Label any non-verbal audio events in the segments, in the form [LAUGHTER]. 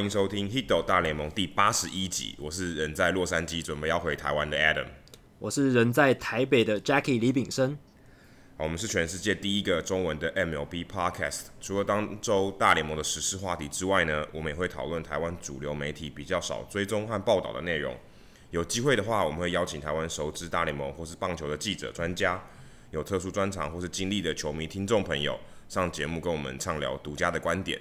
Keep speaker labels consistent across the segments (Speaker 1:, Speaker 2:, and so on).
Speaker 1: 欢迎收听《Hito 大联盟》第八十一集。我是人在洛杉矶，准备要回台湾的 Adam。
Speaker 2: 我是人在台北的 Jackie 李炳生。
Speaker 1: 好，我们是全世界第一个中文的 MLB Podcast。除了当周大联盟的时事话题之外呢，我们也会讨论台湾主流媒体比较少追踪和报道的内容。有机会的话，我们会邀请台湾熟知大联盟或是棒球的记者、专家，有特殊专长或是经历的球迷听众朋友上节目跟我们畅聊独家的观点。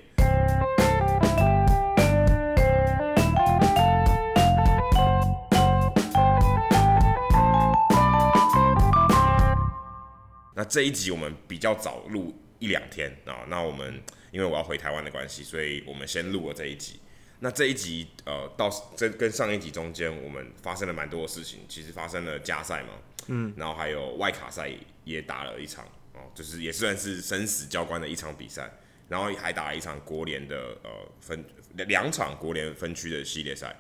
Speaker 1: 那这一集我们比较早录一两天啊，那我们因为我要回台湾的关系，所以我们先录了这一集。那这一集呃，到这跟上一集中间，我们发生了蛮多的事情。其实发生了加赛嘛，嗯，然后还有外卡赛也打了一场哦，就是也算是生死交关的一场比赛。然后还打了一场国联的呃分两场国联分区的系列赛。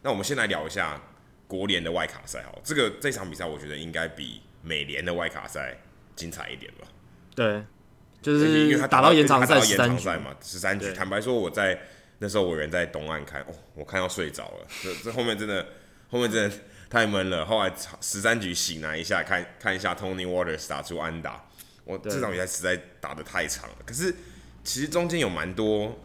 Speaker 1: 那我们先来聊一下国联的外卡赛哈，这个这场比赛我觉得应该比美联的外卡赛。精彩一点吧，
Speaker 2: 对，就是因为他打到延长赛，
Speaker 1: 延长赛嘛，十三局。坦白说，我在那时候我人在东岸看，哦，我看到睡着了。这这后面真的，后面真的太闷了。后来十三局醒来一下，看看一下 Tony Waters 打出安打，我这场比赛实在打的太长了。可是其实中间有蛮多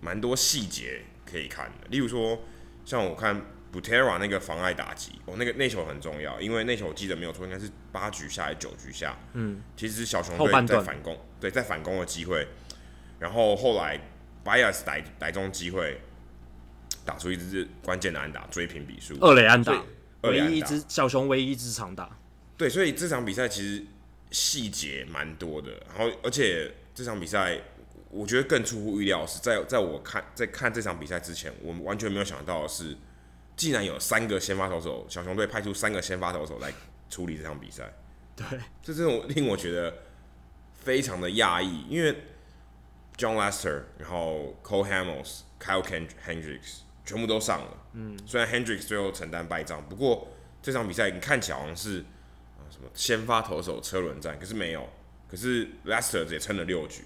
Speaker 1: 蛮多细节可以看的，例如说像我看。Butera 那个妨碍打击，哦，那个那球很重要，因为那球我记得没有错，应该是八局下还是九局下。嗯，其实小熊队在反攻，对，在反攻的机会，然后后来 Bias 逮逮中机会，打出一支关键的安打，追平比数。
Speaker 2: 二垒安打，唯一一支小熊唯一一支长打。
Speaker 1: 对，所以这场比赛其实细节蛮多的，然后而且这场比赛我觉得更出乎意料是在在我看在看这场比赛之前，我们完全没有想到的是。竟然有三个先发投手，小熊队派出三个先发投手来处理这场比赛，
Speaker 2: 对，
Speaker 1: 这这种令我觉得非常的讶异，因为 John Lester，然后 Cole Hamels、Kyle Hendricks 全部都上了，嗯，虽然 Hendricks 最后承担败仗，不过这场比赛你看起来好像是啊什么先发投手车轮战，可是没有，可是 Lester 也撑了六局，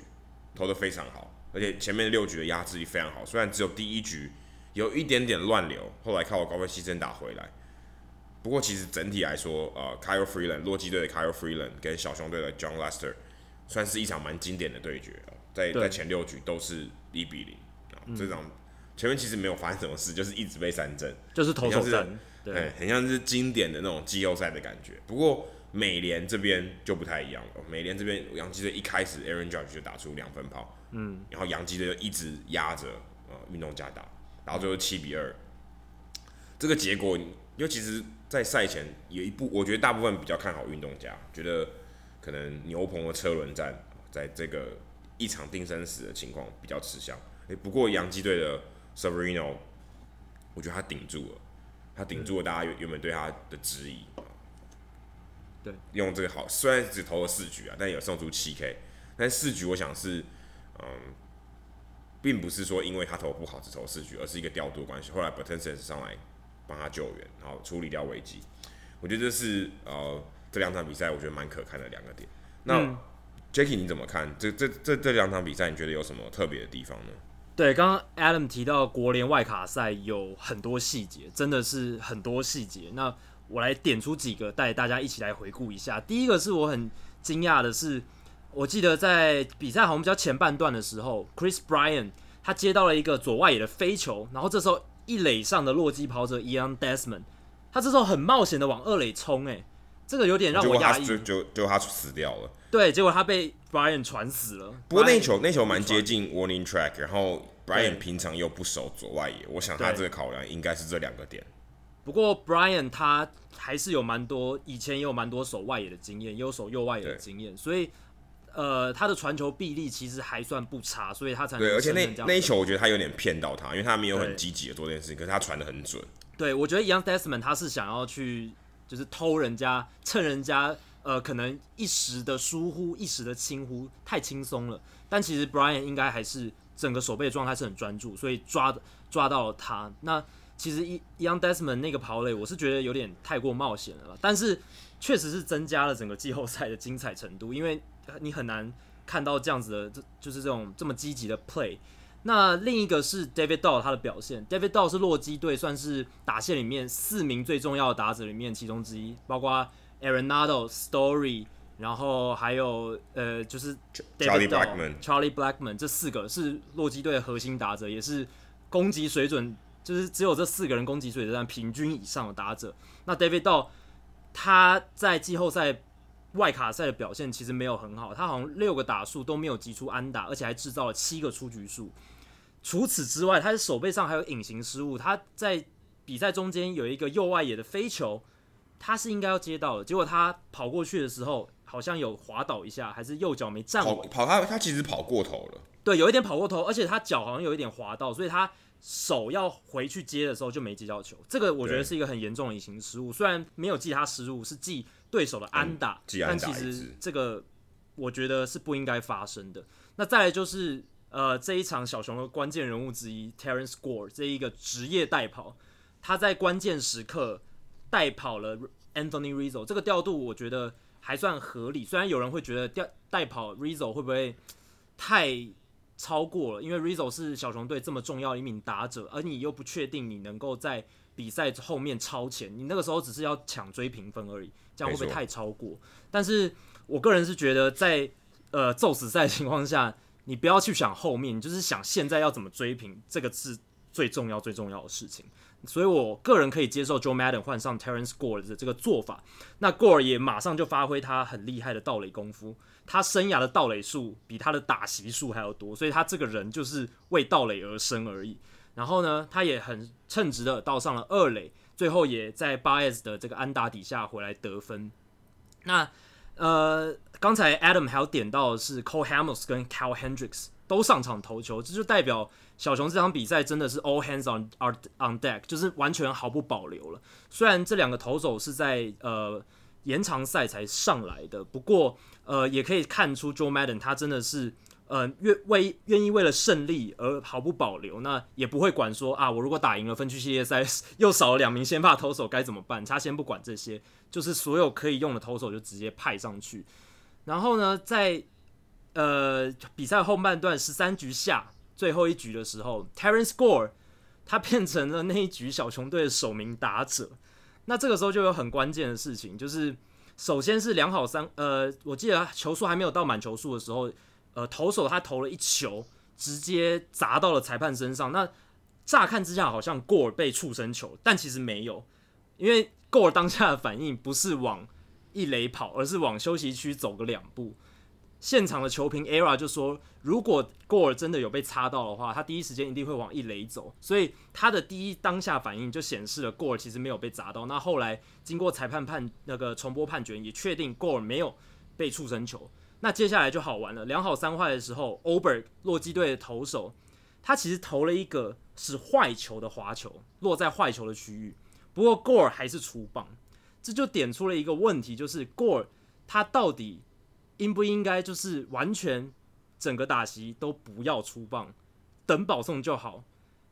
Speaker 1: 投的非常好，而且前面六局的压制力非常好，虽然只有第一局。有一点点乱流，后来靠我高位牺牲打回来。不过其实整体来说，呃，Kyle Freeland 洛基队的 Kyle Freeland 跟小熊队的 John Lester 算是一场蛮经典的对决，在在前六局都是一比零啊。这场前面其实没有发生什么事，就是一直被三振，
Speaker 2: 就是投手战，
Speaker 1: 对、欸，很像是经典的那种季后赛的感觉。不过美联这边就不太一样了，美联这边洋基队一开始 Aaron Judge 就打出两分炮，嗯，然后洋基队就一直压着呃运动家打。然后最后七比二，这个结果，因为其实，在赛前有一部，我觉得大部分比较看好运动家，觉得可能牛棚的车轮战，在这个一场定生死的情况比较吃香。诶，不过洋基队的 Severino，我觉得他顶住了，他顶住了大家原原本对他的质疑。
Speaker 2: 对，
Speaker 1: 用这个好，虽然只投了四局啊，但有送出七 K，但四局我想是，嗯。并不是说因为他投不好只投四局，而是一个调度的关系。后来 Betances 上来帮他救援，然后处理掉危机。我觉得这是呃这两场比赛我觉得蛮可看的两个点。那、嗯、Jackie 你怎么看这这这这两场比赛？你觉得有什么特别的地方呢？
Speaker 2: 对，刚刚 Adam 提到国联外卡赛有很多细节，真的是很多细节。那我来点出几个，带大家一起来回顾一下。第一个是我很惊讶的是。我记得在比赛好像比较前半段的时候，Chris Bryant 他接到了一个左外野的飞球，然后这时候一垒上的洛基跑者 Ian Desmond，他这时候很冒险的往二垒冲，哎，这个有点让我压抑。
Speaker 1: 就就就他死掉了。
Speaker 2: 对，结果他被 Bryant 传死了。
Speaker 1: 不过那球那球蛮接近 Warning Track，然后 Bryant 平常又不守左外野，我想他这个考量应该是这两个点。
Speaker 2: 不过 Bryant 他还是有蛮多以前也有蛮多守外野的经验，也有守右外野的经验，所以。呃，他的传球臂力其实还算不差，所以他才能
Speaker 1: 对。而且那那一球，我觉得他有点骗到他，因为他没有很积极的做这件事情，可是他传的很准。
Speaker 2: 对，我觉得 Young Desmond 他是想要去就是偷人家，趁人家呃可能一时的疏忽、一时的轻忽太轻松了。但其实 Bryant 应该还是整个手背的状态是很专注，所以抓抓到了他。那其实 Young Desmond 那个跑垒，我是觉得有点太过冒险了，但是确实是增加了整个季后赛的精彩程度，因为。你很难看到这样子的，这就是这种这么积极的 play。那另一个是 David Dahl 他的表现，David Dahl 是洛基队算是打线里面四名最重要的打者里面其中之一，包括 Arenado、Story，然后还有呃就是
Speaker 1: David Charlie Blackman、
Speaker 2: Charlie Blackman 这四个是洛基队的核心打者，也是攻击水准就是只有这四个人攻击水准在平均以上的打者。那 David Dahl 他在季后赛。外卡赛的表现其实没有很好，他好像六个打数都没有击出安打，而且还制造了七个出局数。除此之外，他的手背上还有隐形失误。他在比赛中间有一个右外野的飞球，他是应该要接到的，结果他跑过去的时候好像有滑倒一下，还是右脚没站稳。
Speaker 1: 跑，跑他他其实跑过头了，
Speaker 2: 对，有一点跑过头，而且他脚好像有一点滑到，所以他手要回去接的时候就没接到球。这个我觉得是一个很严重的隐形失误，虽然没有记他失误，是记。对手的安打，
Speaker 1: 嗯、安打
Speaker 2: 但其实这个我觉得是不应该发生的。那再来就是呃这一场小熊的关键人物之一 Terrence Gore 这一个职业代跑，他在关键时刻代跑了 Anthony Rizzo，这个调度我觉得还算合理。虽然有人会觉得调代跑 Rizzo 会不会太超过了，因为 Rizzo 是小熊队这么重要一名打者，而你又不确定你能够在比赛后面超前，你那个时候只是要抢追平分而已，这样会不会太超过？但是我个人是觉得在，在呃宙死赛的情况下，你不要去想后面，你就是想现在要怎么追平，这个是最重要最重要的事情。所以我个人可以接受 Joe Madden 换上 Terrence Gore 的这个做法。那 Gore 也马上就发挥他很厉害的盗垒功夫，他生涯的盗垒数比他的打席数还要多，所以他这个人就是为盗垒而生而已。然后呢，他也很称职的盗上了二垒，最后也在 Baez 的这个安打底下回来得分。那呃，刚才 Adam 还有点到的是 Cole Hamels 跟 Cal Hendricks 都上场投球，这就代表小熊这场比赛真的是 all hands on are on deck，就是完全毫不保留了。虽然这两个投手是在呃延长赛才上来的，不过呃也可以看出 Joe Madden 他真的是。呃，愿为愿意为了胜利而毫不保留，那也不会管说啊，我如果打赢了分区系列赛，又少了两名先发投手该怎么办？他先不管这些，就是所有可以用的投手就直接派上去。然后呢，在呃比赛后半段十三局下最后一局的时候，Terrence Gore 他变成了那一局小熊队的首名打者。那这个时候就有很关键的事情，就是首先是两好三，呃，我记得球数还没有到满球数的时候。呃，投手他投了一球，直接砸到了裁判身上。那乍看之下好像 Gore 被触身球，但其实没有，因为 Gore 当下的反应不是往一垒跑，而是往休息区走个两步。现场的球评 ERA 就说，如果 Gore 真的有被擦到的话，他第一时间一定会往一垒走。所以他的第一当下反应就显示了 Gore 其实没有被砸到。那后来经过裁判判那个重播判决，也确定 Gore 没有被触身球。那接下来就好玩了，两好三坏的时候，Ober 洛基队的投手，他其实投了一个是坏球的滑球，落在坏球的区域。不过 Gore 还是出棒，这就点出了一个问题，就是 Gore 他到底应不应该就是完全整个打席都不要出棒，等保送就好，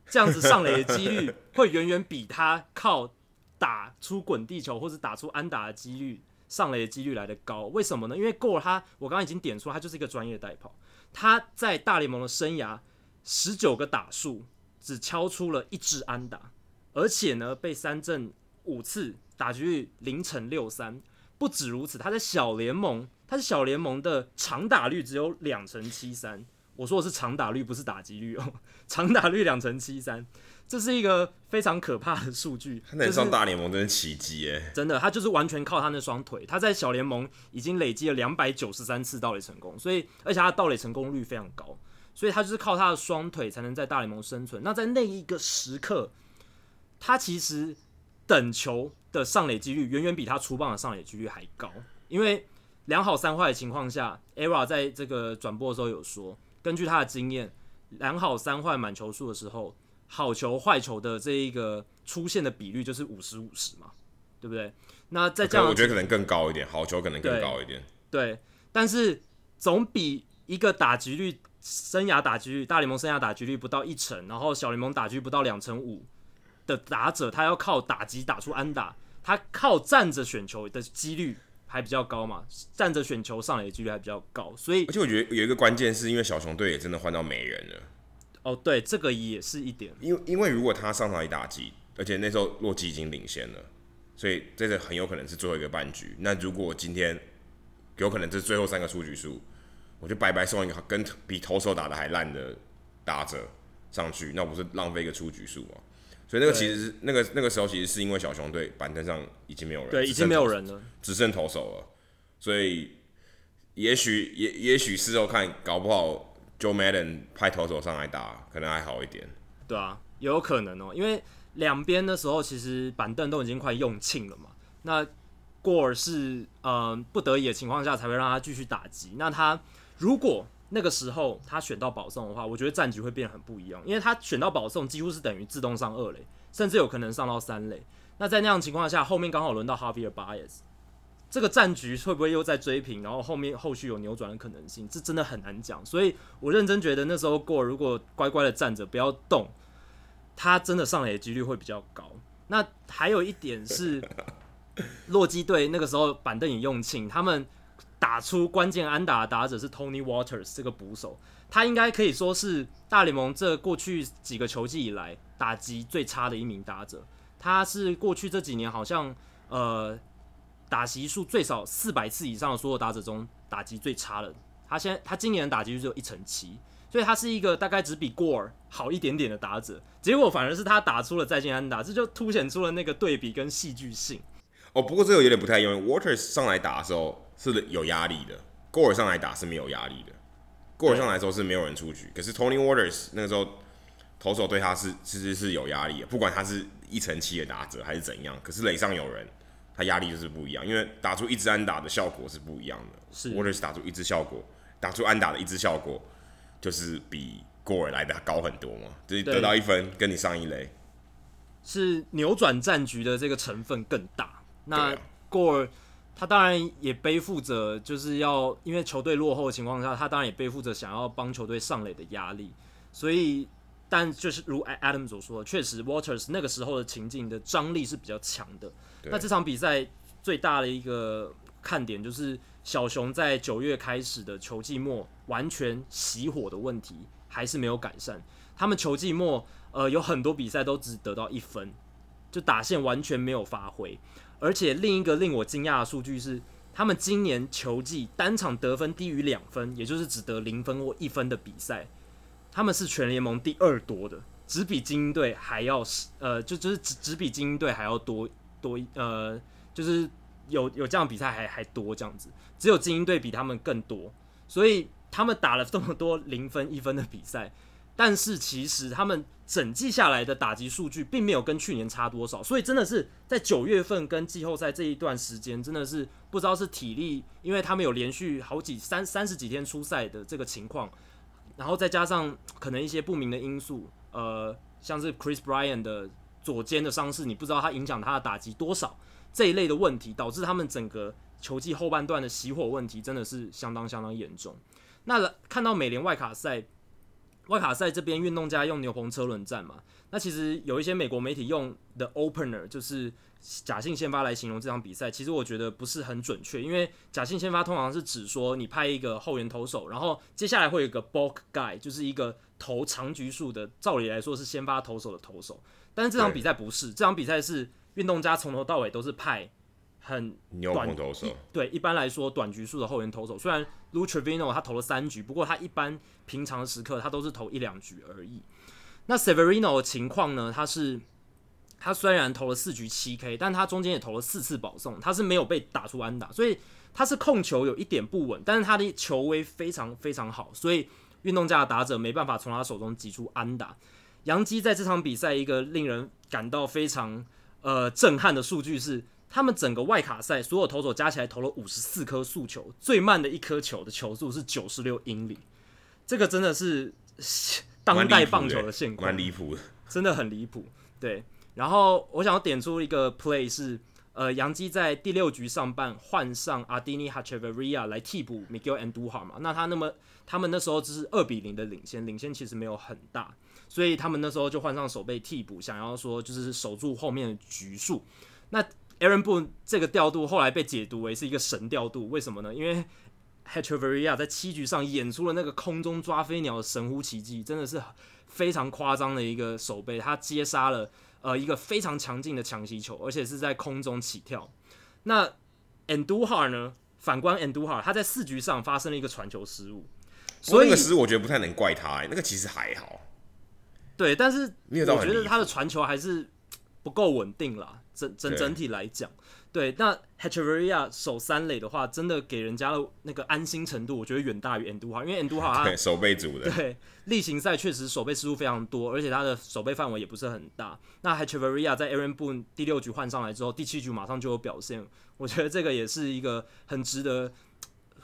Speaker 2: 这样子上垒的几率会远远比他靠打出滚地球或者打出安打的几率。上垒的几率来得高，为什么呢？因为 Gore 他，我刚刚已经点出，他就是一个专业代跑。他在大联盟的生涯，十九个打数只敲出了一支安打，而且呢被三振五次，打击率零乘六三。不止如此，他在小联盟，他是小联盟的长打率只有两成七三。我说的是长打率，不是打击率哦，长打率两成七三。这是一个非常可怕的数据。[LAUGHS]
Speaker 1: 他能上大联盟真是奇迹哎！
Speaker 2: 真的，他就是完全靠他那双腿。他在小联盟已经累积了两百九十三次盗垒成功，所以而且他的盗垒成功率非常高，所以他就是靠他的双腿才能在大联盟生存。那在那一个时刻，他其实等球的上垒几率远远比他出棒的上垒几率还高，因为两好三坏的情况下，ERA 在这个转播的时候有说，根据他的经验，两好三坏满球数的时候。好球坏球的这一个出现的比率就是五十五十嘛，对不对？那再这样，
Speaker 1: 我觉得可能更高一点，好球可能更高一点。
Speaker 2: 对，对，但是总比一个打击率生涯打击率大联盟生涯打击率不到一成，然后小联盟打击率不到两成五的打者，他要靠打击打出安打，他靠站着选球的几率还比较高嘛？站着选球上垒的几率还比较高，所以
Speaker 1: 而且我觉得有一个关键是因为小熊队也真的换到美人了。
Speaker 2: 哦，对，这个也是一点。
Speaker 1: 因为因为如果他上场一打击，而且那时候洛基已经领先了，所以这个很有可能是最后一个半局。那如果今天有可能这是最后三个出局数，我就白白送一个跟比投手打的还烂的打者上去，那不是浪费一个出局数吗？所以那个其实是那个那个时候其实是因为小熊队板凳上已经没有人，
Speaker 2: 对，已经没有人了，
Speaker 1: 只剩投手了。所以也许也也许事后看，搞不好。Joe Madden 派投手上来打，可能还好一点。
Speaker 2: 对啊，也有可能哦、因为两边的时候其实板凳都已经快用罄了嘛。那 Guo 是嗯、不得已的情况下才会让他继续打击。那他如果那个时候他选到保送的话，我觉得战局会变得很不一样，因为他选到保送几乎是等于自动上二垒，甚至有可能上到三垒。那在那样情况下，后面刚好轮到 Javier Baez。这个战局会不会又在追平，然后后面后续有扭转的可能性？这真的很难讲。所以我认真觉得那时候过如果乖乖的站着不要动，他真的上垒的几率会比较高。那还有一点是，洛基队那个时候板凳也用罄，他们打出关键安打的打者是 Tony Waters 这个捕手，他应该可以说是大联盟这过去几个球季以来打击最差的一名打者。他是过去这几年好像呃。打击数最少四百次以上的所有打者中，打击最差的。他现在他今年的打击率只有一成七，所以他是一个大概只比 Gore 好一点点的打者。结果反而是他打出了再见安打，这就凸显出了那个对比跟戏剧性。
Speaker 1: 哦，不过这个有点不太一样。Waters 上来打的时候是有压力的，Gore 上来打是没有压力的。Gore 上来的时候是没有人出局，可是 Tony Waters 那个时候投手对他是其实是有压力的，不管他是一成七的打者还是怎样，可是垒上有人。他压力就是不一样，因为打出一支安打的效果是不一样的。
Speaker 2: 是
Speaker 1: ，Waters 打出一支效果，打出安打的一支效果，就是比 Gore 来的高很多嘛。就是得到一分，跟你上一垒，
Speaker 2: 是扭转战局的这个成分更大。那 Gore 他当然也背负着，就是要因为球队落后的情况下，他当然也背负着想要帮球队上垒的压力。所以，但就是如 Adam 所说的，确实 Waters 那个时候的情境的张力是比较强的。那这场比赛最大的一个看点就是小熊在九月开始的球季末完全熄火的问题还是没有改善。他们球季末呃有很多比赛都只得到一分，就打线完全没有发挥。而且另一个令我惊讶的数据是，他们今年球季单场得分低于两分，也就是只得零分或一分的比赛，他们是全联盟第二多的，只比精英队还要呃就就是只只比精英队还要多。多一呃，就是有有这样比赛还还多这样子，只有精英队比他们更多，所以他们打了这么多零分一分的比赛，但是其实他们整季下来的打击数据并没有跟去年差多少，所以真的是在九月份跟季后赛这一段时间，真的是不知道是体力，因为他们有连续好几三三十几天出赛的这个情况，然后再加上可能一些不明的因素，呃，像是 Chris Bryan 的。左肩的伤势，你不知道他影响他的打击多少，这一类的问题导致他们整个球季后半段的熄火问题真的是相当相当严重。那看到美联外卡赛，外卡赛这边运动家用牛棚车轮战嘛，那其实有一些美国媒体用 the opener 就是假性先发来形容这场比赛，其实我觉得不是很准确，因为假性先发通常是指说你派一个后援投手，然后接下来会有一个 bulk guy，就是一个投长局数的，照理来说是先发投手的投手。但是这场比赛不是，这场比赛是运动家从头到尾都是派很短
Speaker 1: 投手，
Speaker 2: 对，一般来说短局数的后援投手。虽然 Lou Trivino 他投了三局，不过他一般平常的时刻他都是投一两局而已。那 Severino 的情况呢？他是他虽然投了四局七 K，但他中间也投了四次保送，他是没有被打出安打，所以他是控球有一点不稳，但是他的球威非常非常好，所以运动家的打者没办法从他手中挤出安打。洋基在这场比赛一个令人感到非常呃震撼的数据是，他们整个外卡赛所有投手加起来投了五十四颗速球，最慢的一颗球的球速是九十六英里，这个真的是当代棒球的现况，
Speaker 1: 蛮离谱的，
Speaker 2: 真的很离谱。对，然后我想要点出一个 play 是，呃，杨基在第六局上半换上 Adeiny Hechavarria 来替补 Miguel Andujar 嘛，那他那么他们那时候只是二比零的领先，领先其实没有很大。所以他们那时候就换上守备替补，想要说就是守住后面的局数。那 Aaron Boone 这个调度后来被解读为是一个神调度，为什么呢？因为 Hechavarria 在七局上演出了那个空中抓飞鸟的神乎其技，真的是非常夸张的一个守备，他接杀了呃一个非常强劲的强袭球，而且是在空中起跳。那 Andujar 呢？反观 Andujar，他在四局上发生了一个传球失误，
Speaker 1: 所以那个失误我觉得不太能怪他，欸，那个其实还好。
Speaker 2: 对，但是我觉得他的传球还是不够稳定啦，整整整体来讲。对，那 Hechavarria 守三垒的话，真的给人家的那个安心程度，我觉得远大于 Andujar，因为 Andujar 他
Speaker 1: 守备组的，[LAUGHS]
Speaker 2: 对，例行赛确实守备失误非常多，而且他的守备范围也不是很大。那 Hechavarria 在 Aaron Boone 第六局换上来之后，第七局马上就有表现，我觉得这个也是一个很值得，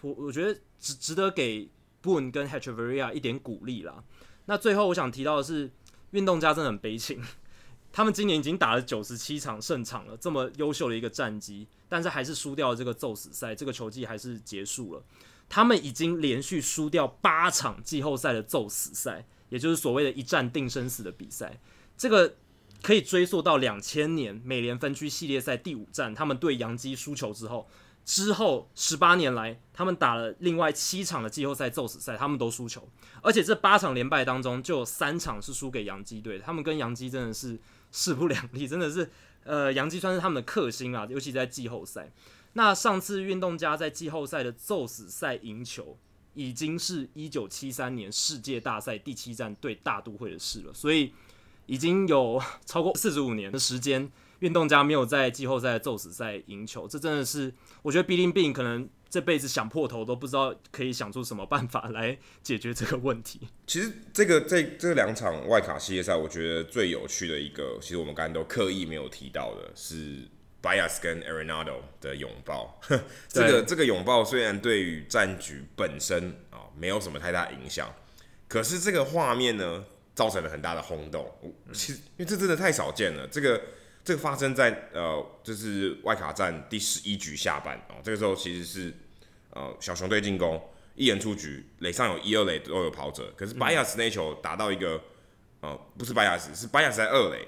Speaker 2: 我我觉得值值得给 Boone 跟 Hechavarria 一点鼓励啦。那最后我想提到的是，运动家真的很悲情。[LAUGHS] 他们今年已经打了九十七场胜场了，这么优秀的一个战绩，但是还是输掉了这个咒死赛，这个球季还是结束了。他们已经连续输掉八场季后赛的咒死赛，也就是所谓的一战定生死的比赛。这个可以追溯到两千年美联分区系列赛第五战，他们对洋基输球之后，之后十八年来，他们打了另外七场的季后赛宙死赛，他们都输球，而且这八场连败当中就有三场是输给洋基队，他们跟洋基真的是。势不两立，真的是，呃，洋基算是他们的克星啊，尤其在季后赛。那上次运动家在季后赛的宙死赛赢球，已经是一九七三年世界大赛第七战对大都会的事了，所以已经有超过四十五年的时间，运动家没有在季后赛的咒死赛赢球，这真的是，我觉得 Billy Beane 可能。这辈子想破头都不知道可以想出什么办法来解决这个问题。
Speaker 1: 其实这个这这两场外卡系列赛，我觉得最有趣的一个，其实我们刚才都刻意没有提到的是 Bias 跟 Arenado 的拥抱。[LAUGHS] 这个这个拥抱虽然对于战局本身啊没有什么太大影响，可是这个画面呢造成了很大的轰动。其实因为这真的太少见了，这个。这个发生在呃，就是外卡战第十一局下半哦，这个时候其实是呃小熊队进攻，一人出局，垒上有一二垒都有跑者，可是巴亚斯那球打到一个呃不是巴亚斯，是巴亚斯在二垒，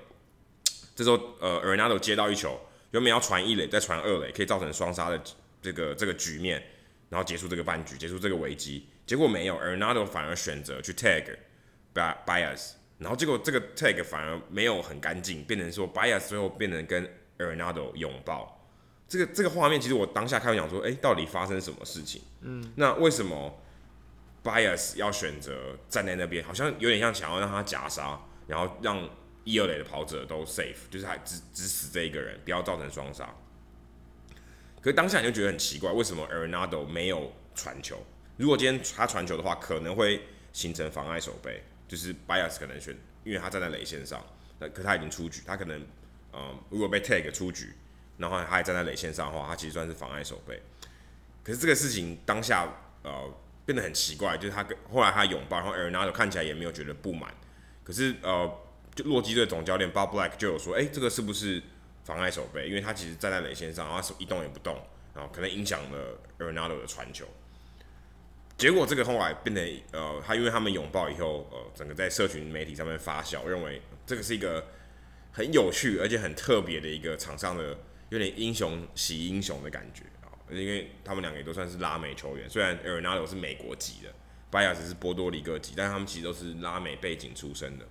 Speaker 1: 这时候呃 Arenado 接到一球，原本要传一垒再传二垒，可以造成双杀的这个这个局面，然后结束这个半局，结束这个危机，结果没有，Arenado 反而选择去 tag 巴巴亚斯。然后结果这个 tag 反而没有很干净，变成说 Baez 最后变成跟 Arenado 拥抱，这个这个画面其实我当下看讲说，哎，到底发生什么事情？嗯，那为什么 Baez 要选择站在那边？好像有点像想要让他夹杀，然后让一二垒的跑者都 safe，就是还只只死这一个人，不要造成双杀。可是当下你就觉得很奇怪，为什么 Arenado 没有传球？如果今天他传球的话，可能会形成妨碍守备。就是 Bias 可能选，因为他站在垒线上，那可他已经出局，他可能，嗯，如果被 tag 出局，然后他还站在垒线上的话，他其实算是妨碍守备。可是这个事情当下呃变得很奇怪，就是他跟后来他拥抱，然后 Arenado 看起来也没有觉得不满，可是呃，就洛基队总教练 Bob Black 就有说，哎、这个是不是妨碍守备？因为他其实站在垒线上，然后手一动也不动，然后可能影响了 Arenado 的传球。结果这个后来变得呃，他因为他们拥抱以后，呃，整个在社群媒体上面发酵，认为这个是一个很有趣而且很特别的一个场上的有点英雄惜英雄的感觉啊，因为他们两个也都算是拉美球员，虽然 El Nado 是美国籍的，Baez 是波多黎各籍，但他们其实都是拉美背景出身的，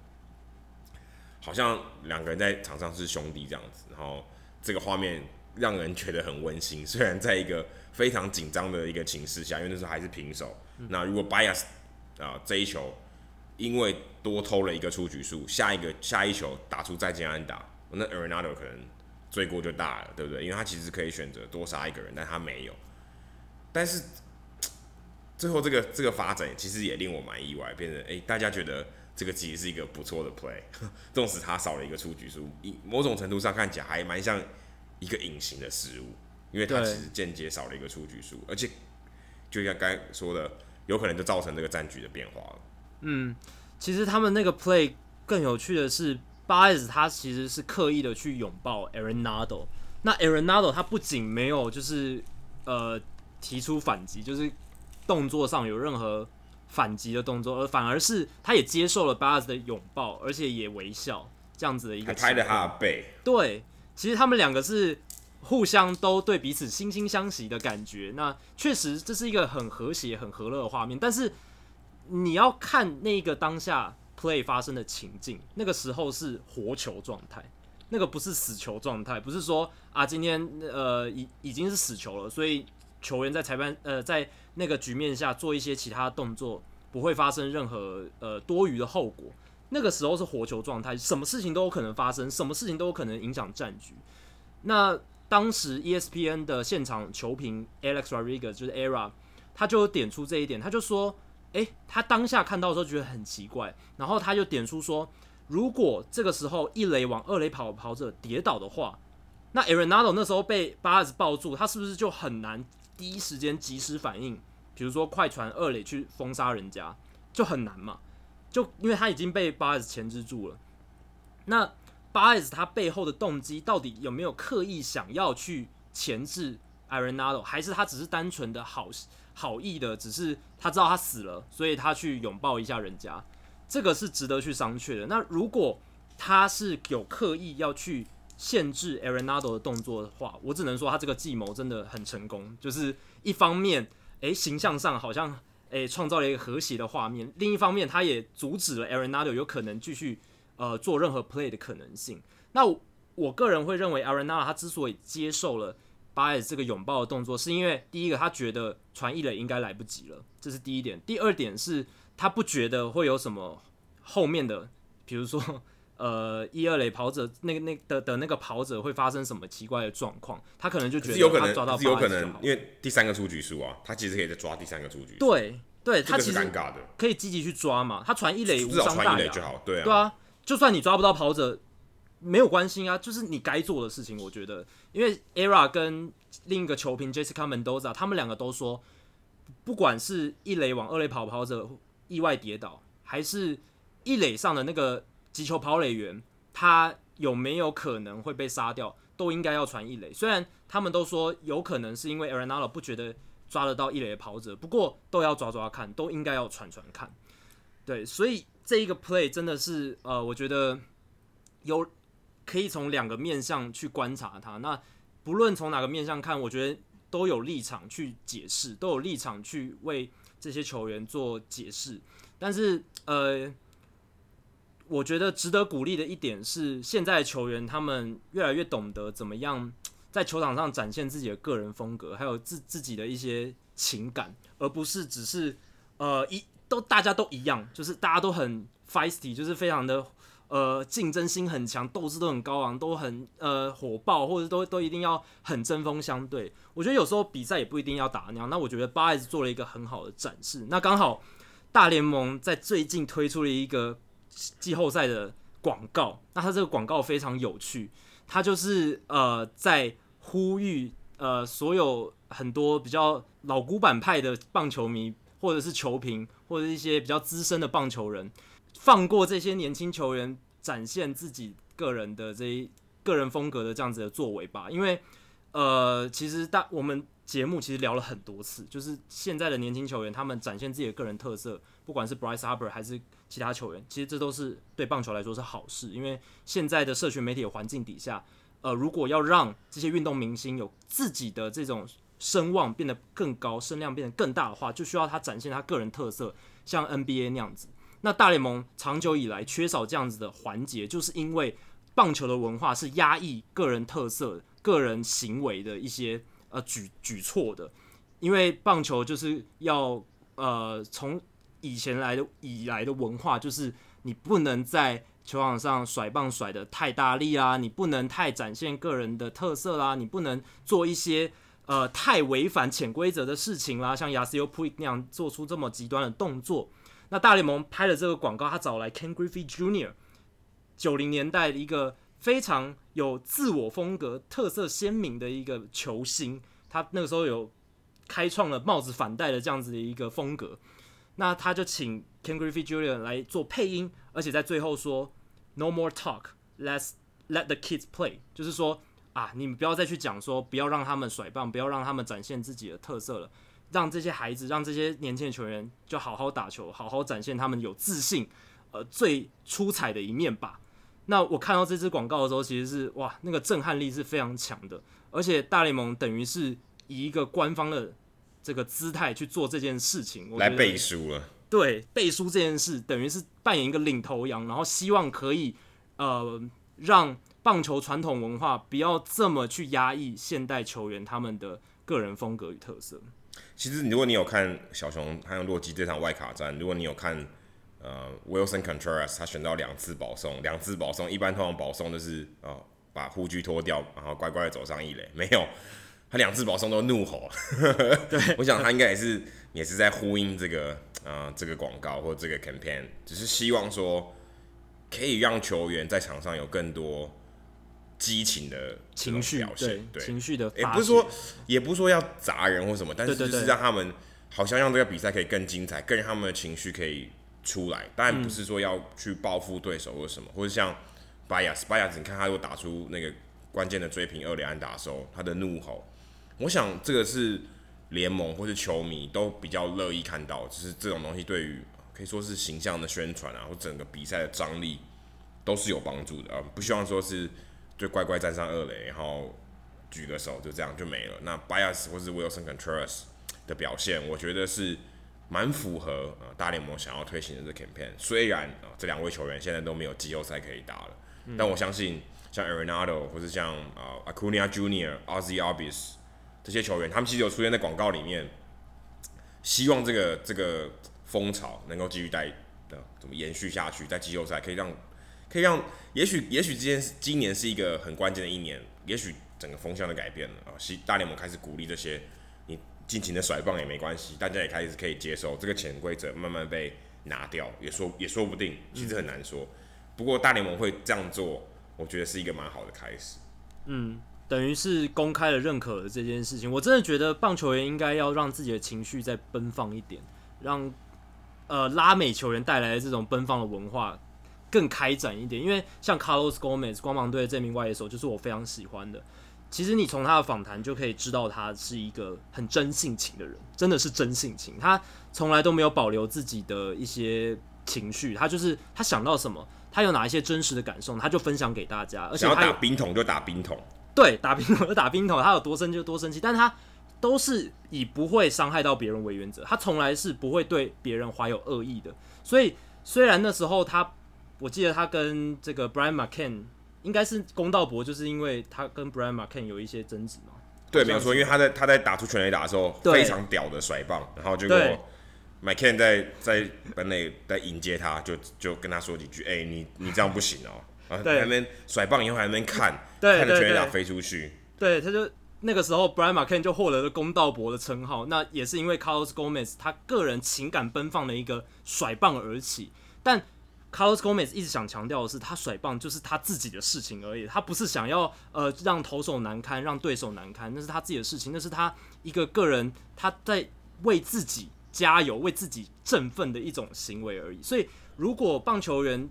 Speaker 1: 好像两个人在场上是兄弟这样子，然后这个画面让人觉得很温馨，[LAUGHS] 虽然在一个。非常紧张的一个情势下，因为那时候还是平手。嗯、那如果 Baez 啊、呃、这一球因为多偷了一个出局数，下一个下一球打出再见安打，那 Arenado 可能罪过就大了，对不对？因为他其实可以选择多杀一个人，但他没有。但是 [TSK] 最后这个这个发展其实也令我蛮意外，变成哎、欸，大家觉得这个其实是一个不错的 play，[LAUGHS] 纵使他少了一个出局数，某种程度上看起来还蛮像一个隐形的失误。因为他其实间接少了一个出局数，而且就像刚才说的，有可能就造成这个战局的变化了。
Speaker 2: 嗯，其实他们那个 play 更有趣的是，Baez 他其实是刻意的去拥抱 Arenado。那 Arenado 他不仅没有就是呃提出反击，就是动作上有任何反击的动作，而反而是他也接受了 Baez 的拥抱，而且也微笑这样子的一个，还
Speaker 1: 拍了他的背。
Speaker 2: 对，其实他们两个是。互相都对彼此惺惺相惜的感觉，那确实这是一个很和谐、很和乐的画面。但是你要看那个当下 play 发生的情境，那个时候是活球状态，那个不是死球状态，不是说啊今天呃已已经是死球了，所以球员在裁判呃在那个局面下做一些其他动作不会发生任何呃多余的后果，那个时候是活球状态，什么事情都有可能发生，什么事情都有可能影响战局。那当时 ESPN 的现场球评 Alex Rodriguez 就是 ERA，他就点出这一点，他就说。诶，他当下看到的时候觉得很奇怪，然后他就点出说，如果这个时候一垒往二垒跑跑者跌倒的话，那 Arenado 那时候被巴尔抱住，他是不是就很难第一时间及时反应？比如说快传二垒去封杀人家，就很难嘛？就因为他已经被巴尔钳制住了。那巴尔他背后的动机到底有没有刻意想要去钳制 Arenado，还是他只是单纯的好？好意的，只是他知道他死了，所以他去拥抱一下人家，这个是值得去商榷的。那如果他是有刻意要去限制 Arenado 的动作的话，我只能说他这个计谋真的很成功。就是一方面，诶、形象上好像诶创、造了一个和谐的画面；另一方面，他也阻止了 Arenado 有可能继续呃做任何 play 的可能性。那我，个人会认为 Arenado 他之所以接受了。巴尔这个拥抱的动作，是因为第一个他觉得传一垒应该来不及了，这是第一点。第二点是他不觉得会有什么后面的，比如说呃一二垒跑者那个那的的那个跑者会发生什么奇怪的状况，他可能就觉得
Speaker 1: 是有可能，是有可能，因为第三个出局数啊，他其实可以再抓第三个出局。
Speaker 2: 对对，他
Speaker 1: 其实尴尬的，
Speaker 2: 可以积极去抓嘛，他传一垒无伤大雅
Speaker 1: 就好，对啊，
Speaker 2: 对啊，就算你抓不到跑者。没有关系啊，就是你该做的事情。我觉得，因为 ERA 跟另一个球评 Jessica Mendoza，他们两个都说，不管是一垒往二垒跑跑者意外跌倒，还是一垒上的那个击球跑垒员，他有没有可能会被杀掉，都应该要传一垒。虽然他们都说有可能是因为 Arenado 不觉得抓得到一垒的跑者，不过都要抓抓看，都应该要传传看。对，所以这一个 play 真的是，呃，我觉得有。可以从两个面向去观察他，那不论从哪个面向看，我觉得都有立场去解释，都有立场去为这些球员做解释。但是，呃，我觉得值得鼓励的一点是，现在的球员他们越来越懂得怎么样在球场上展现自己的个人风格，还有自自己的一些情感，而不是只是呃一都大家都一样，就是大家都很 feisty，就是非常的。呃，竞争心很强，斗志都很高昂，都很呃火爆，或者都都一定要很针锋相对。我觉得有时候比赛也不一定要打那样。那我觉得巴尔做了一个很好的展示。那刚好大联盟在最近推出了一个季后赛的广告。那他这个广告非常有趣，他就是呃在呼吁呃所有很多比较老古板派的棒球迷，或者是球评，或者一些比较资深的棒球人。放过这些年轻球员，展现自己个人的这一个人风格的这样子的作为吧。因为，呃，其实大我们节目其实聊了很多次，就是现在的年轻球员他们展现自己的个人特色，不管是 Bryce Harper 还是其他球员，其实这都是对棒球来说是好事。因为现在的社群媒体环境底下，呃，如果要让这些运动明星有自己的这种声望变得更高，声量变得更大的话，就需要他展现他个人特色，像 NBA 那样子。那大联盟长久以来缺少这样子的环节，就是因为棒球的文化是压抑个人特色、个人行为的一些呃举举措的。因为棒球就是要呃从以前来的以来的文化，就是你不能在球场上甩棒甩得太大力啦，你不能太展现个人的特色啦，你不能做一些呃太违反潜规则的事情啦，像 Yasiel Puig 那样做出这么极端的动作。那大联盟拍了这个广告，他找来 Ken Griffey Jr.，九零年代的一个非常有自我风格、特色鲜明的一个球星。他那个时候有开创了帽子反戴的这样子的一个风格。那他就请 Ken Griffey Jr. 来做配音，而且在最后说 “No more talk, let's let the kids play”，就是说啊，你们不要再去讲说，不要让他们甩棒，不要让他们展现自己的特色了。让这些孩子，让这些年轻的球员就好好打球，好好展现他们有自信、呃最出彩的一面吧。那我看到这支广告的时候，其实是哇，那个震撼力是非常强的。而且大联盟等于是以一个官方的这个姿态去做这件事情，我
Speaker 1: 来背书了。
Speaker 2: 对背书这件事，等于是扮演一个领头羊，然后希望可以呃让棒球传统文化不要这么去压抑现代球员他们的个人风格与特色。
Speaker 1: 其实，如果你有看小熊还有洛基这场外卡战，如果你有看呃 Wilson Contreras，他选到两次保送，两次保送，一般通常保送就是哦把护具脱掉，然后乖乖的走上一垒，没有，他两次保送都怒吼。对，[LAUGHS] 我想他应该也是也是在呼应这个呃这个广告或这个 campaign，只是希望说可以让球员在场上有更多。激情的情绪表现，对，对
Speaker 2: 情绪的，
Speaker 1: 也不是说，也不是说要砸人或什么，但是就是让他们好像让这个比赛可以更精彩，更让他们的情绪可以出来。当然不是说要去报复对手或什么，或者像巴亚斯，巴亚斯，你看他如果打出那个关键的追平二连安打的时候，他的怒吼，我想这个是联盟或是球迷都比较乐意看到，只是这种东西对于可以说是形象的宣传啊，或整个比赛的张力都是有帮助的啊，不希望说是。就乖乖站上二垒，然后举个手，就这样就没了。那 Bias 或是 Wilson Contreras 的表现，我觉得是蛮符合呃大联盟想要推行的这个 campaign。虽然啊、这两位球员现在都没有季后赛可以打了，但我相信像 Arenado 或是像啊、呃、Acuna Junior、Ozzie Albies 这些球员，他们其实有出现在广告里面，希望这个这个风潮能够继续带的怎么延续下去，在季后赛可以让。可以让，也许也许今天今年是一个很关键的一年，也许整个风向都改变了啊！西大联盟开始鼓励这些，你尽情的甩棒也没关系，大家也开始可以接受这个潜规则慢慢被拿掉，也说也说不定，其实很难说。不过大联盟会这样做，我觉得是一个蛮好的开始。
Speaker 2: 嗯，等于是公开了认可了这件事情。我真的觉得棒球员应该要让自己的情绪再奔放一点，让呃拉美球员带来的这种奔放的文化。更开展一点，因为像 Carlos Gomez 光芒队这名外野手就是我非常喜欢的。其实你从他的访谈就可以知道，他是一个很真性情的人，真的是真性情。他从来都没有保留自己的一些情绪，他就是他想到什么，他有哪一些真实的感受，他就分享给大家。而且他
Speaker 1: 想要打冰桶就打冰桶，
Speaker 2: 对，打冰桶就打冰桶，他有多生气就多生气，但他都是以不会伤害到别人为原则，他从来是不会对别人怀有恶意的。所以虽然那时候他。我记得他跟这个 Brian McCann 应该是公道伯，就是因为他跟 Brian McCann 有一些争执嘛。
Speaker 1: 对，没有错，因为他在他在打出全垒打的时候非常屌的甩棒，然后结果 McCann 在在本垒在迎接他，就就跟他说几句：“哎、欸，你你这样不行哦、喔。”然后在那边甩棒以后还在那边看，对看着全垒打飞出去。
Speaker 2: 对，他就那个时候 Brian McCann 就获得了公道伯的称号，那也是因为 Carlos Gomez 他个人情感奔放的一个甩棒而起，但。Carlos Gomez 一直想强调的是，他甩棒就是他自己的事情而已，他不是想要呃让投手难堪，让对手难堪，那是他自己的事情，那是他一个个人他在为自己加油、为自己振奋的一种行为而已。所以，如果棒球员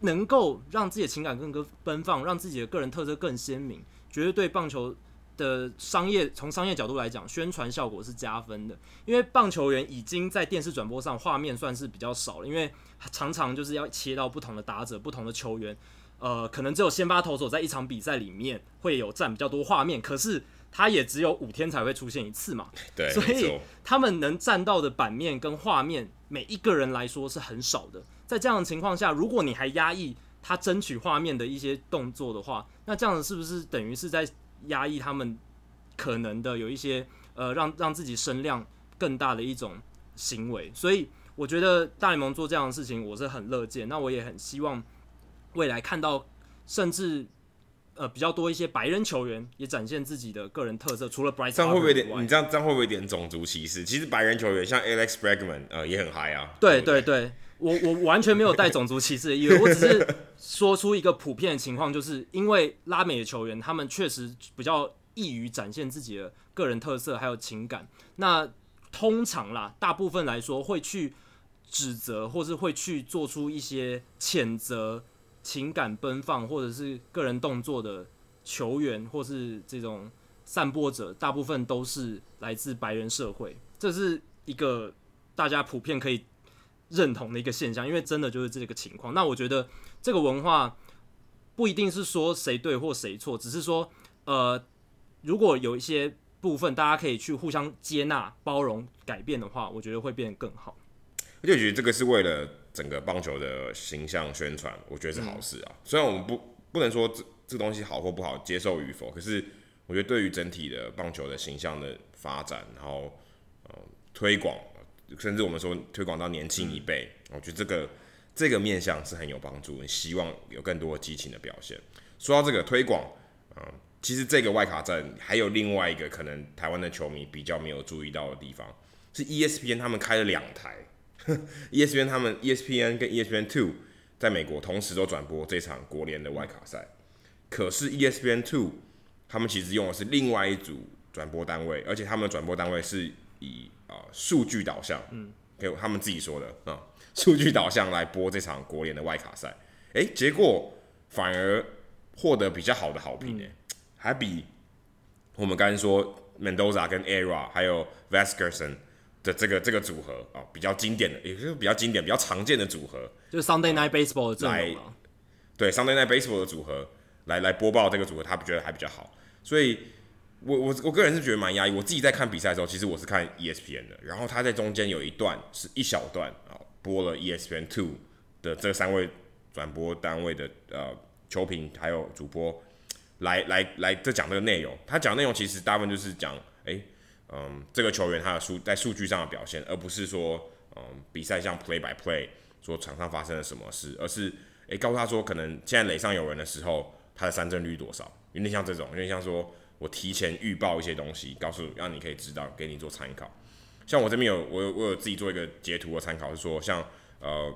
Speaker 2: 能够让自己的情感更更奔放，让自己的个人特色更鲜明，绝对对棒球的商业从商业角度来讲，宣传效果是加分的。因为棒球员已经在电视转播上画面算是比较少了，因为常常就是要切到不同的打者、不同的球员，呃，可能只有先发投手在一场比赛里面会有占比较多画面，可是他也只有五天才会出现一次嘛。
Speaker 1: 对，
Speaker 2: 所以他们能占到的版面跟画面，每一个人来说是很少的。在这样的情况下，如果你还压抑他争取画面的一些动作的话，那这样子是不是等于是在压抑他们可能的有一些呃让让自己声量更大的一种行为？所以。我觉得大联盟做这样的事情，我是很乐见。那我也很希望未来看到，甚至呃比较多一些白人球员也展现自己的个人特色。除了 Bryce，
Speaker 1: 这样会不会有点？你这样这样会不会有点种族歧视？其实白人球员像 Alex Bregman 呃也很嗨啊。
Speaker 2: 对对对，我我完全没有带种族歧视的意味，我只是说出一个普遍的情况，就是因为拉美的球员他们确实比较易于展现自己的个人特色还有情感。那通常啦，大部分来说会去。指责，或是会去做出一些谴责、情感奔放，或者是个人动作的球员，或是这种散播者，大部分都是来自白人社会。这是一个大家普遍可以认同的一个现象，因为真的就是这个情况。那我觉得这个文化不一定是说谁对或谁错，只是说，呃，如果有一些部分大家可以去互相接纳、包容、改变的话，我觉得会变得更好。
Speaker 1: 而且我觉得这个是为了整个棒球的形象宣传，我觉得是好事啊。嗯、虽然我们不不能说这这东西好或不好，接受与否，可是我觉得对于整体的棒球的形象的发展，然后呃推广，甚至我们说推广到年轻一辈，嗯、我觉得这个这个面向是很有帮助。希望有更多激情的表现。说到这个推广，其实这个外卡站还有另外一个可能台湾的球迷比较没有注意到的地方，是 ESPN 他们开了两台 [LAUGHS] ESPN 他们 ESPN 跟 ESPN Two 在美国同时都转播这场国联的外卡赛，可是 ESPN Two 他们其实用的是另外一组转播单位，而且他们的转播单位是以啊数据导向，嗯，给他们自己说的啊数据导向来播这场国联的外卡赛，诶、欸，结果反而。获得比较好的好评呢，还比我们刚才说 Mendoza 跟 Era 还有 Vasgersian 的这个这个组合啊，比较经典的，也就是比较经典、比较常见的组合，
Speaker 2: 就是 Sunday Night Baseball 的阵容。
Speaker 1: 对 Sunday Night Baseball 的组合来来播报这个组合，他觉得还比较好。所以我我我个人是觉得蛮压抑。我自己在看比赛的时候，其实我是看 ESPN 的，然后他在中间有一段是一小段啊，播了 ESPN Two 的这三位转播单位的呃。球评还有主播来来来，这讲这个内容。他讲内容其实大部分就是讲，嗯，这个球员他的数在数据上的表现，而不是说，嗯，比赛像 play by play，说场上发生了什么事，而是，哎、欸，告诉他说，可能现在垒上有人的时候，他的三振率多少，有点像这种，有点像说我提前预报一些东西，告诉让你可以知道，给你做参考。像我这边有，我有我有自己做一个截图的参考，是说，像，呃，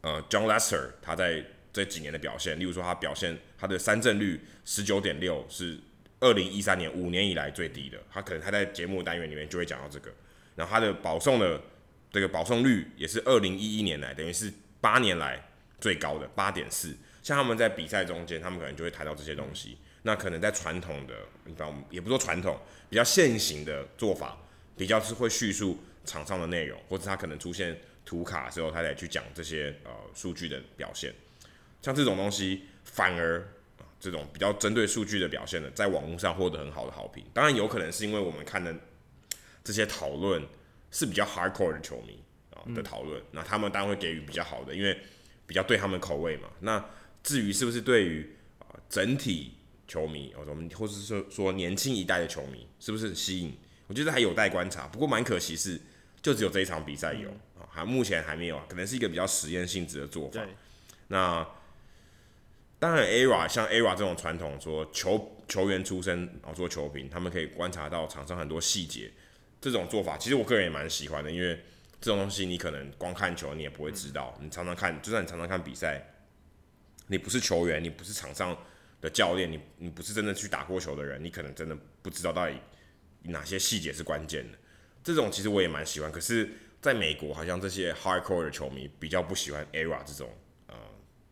Speaker 1: 呃，John Lester 他在。这几年的表现，例如说他表现他的三振率十九点六是二零一三年五年以来最低的，他可能他在节目单元里面就会讲到这个。然后他的保送的这个保送率也是二零一一年来等于是八年来最高的八点四。像他们在比赛中间，他们可能就会谈到这些东西。那可能在传统的，你知道，也不说传统，比较现行的做法，比较是会叙述场上的内容，或者他可能出现图卡之后，他再去讲这些呃数据的表现。像这种东西，反而这种比较针对数据的表现呢，在网络上获得很好的好评。当然，有可能是因为我们看的这些讨论是比较 hardcore 的球迷啊的讨论，那他们当然会给予比较好的，因为比较对他们口味嘛。那至于是不是对于啊整体球迷，或者我们或者是说说年轻一代的球迷，是不是很吸引？我觉得还有待观察。不过蛮可惜是，就只有这一场比赛有啊，还目前还没有啊，可能是一个比较实验性质的做法。那当然，ERA 像 ERA 这种传统说球球员出身然后做球评，他们可以观察到场上很多细节，这种做法其实我个人也蛮喜欢的，因为这种东西你可能光看球你也不会知道，你常常看，就算你常常看比赛，你不是球员，你不是场上的教练，你你不是真的去打过球的人，你可能真的不知道到底哪些细节是关键的。这种其实我也蛮喜欢，可是在美国好像这些 hardcore 的球迷比较不喜欢 ERA 这种呃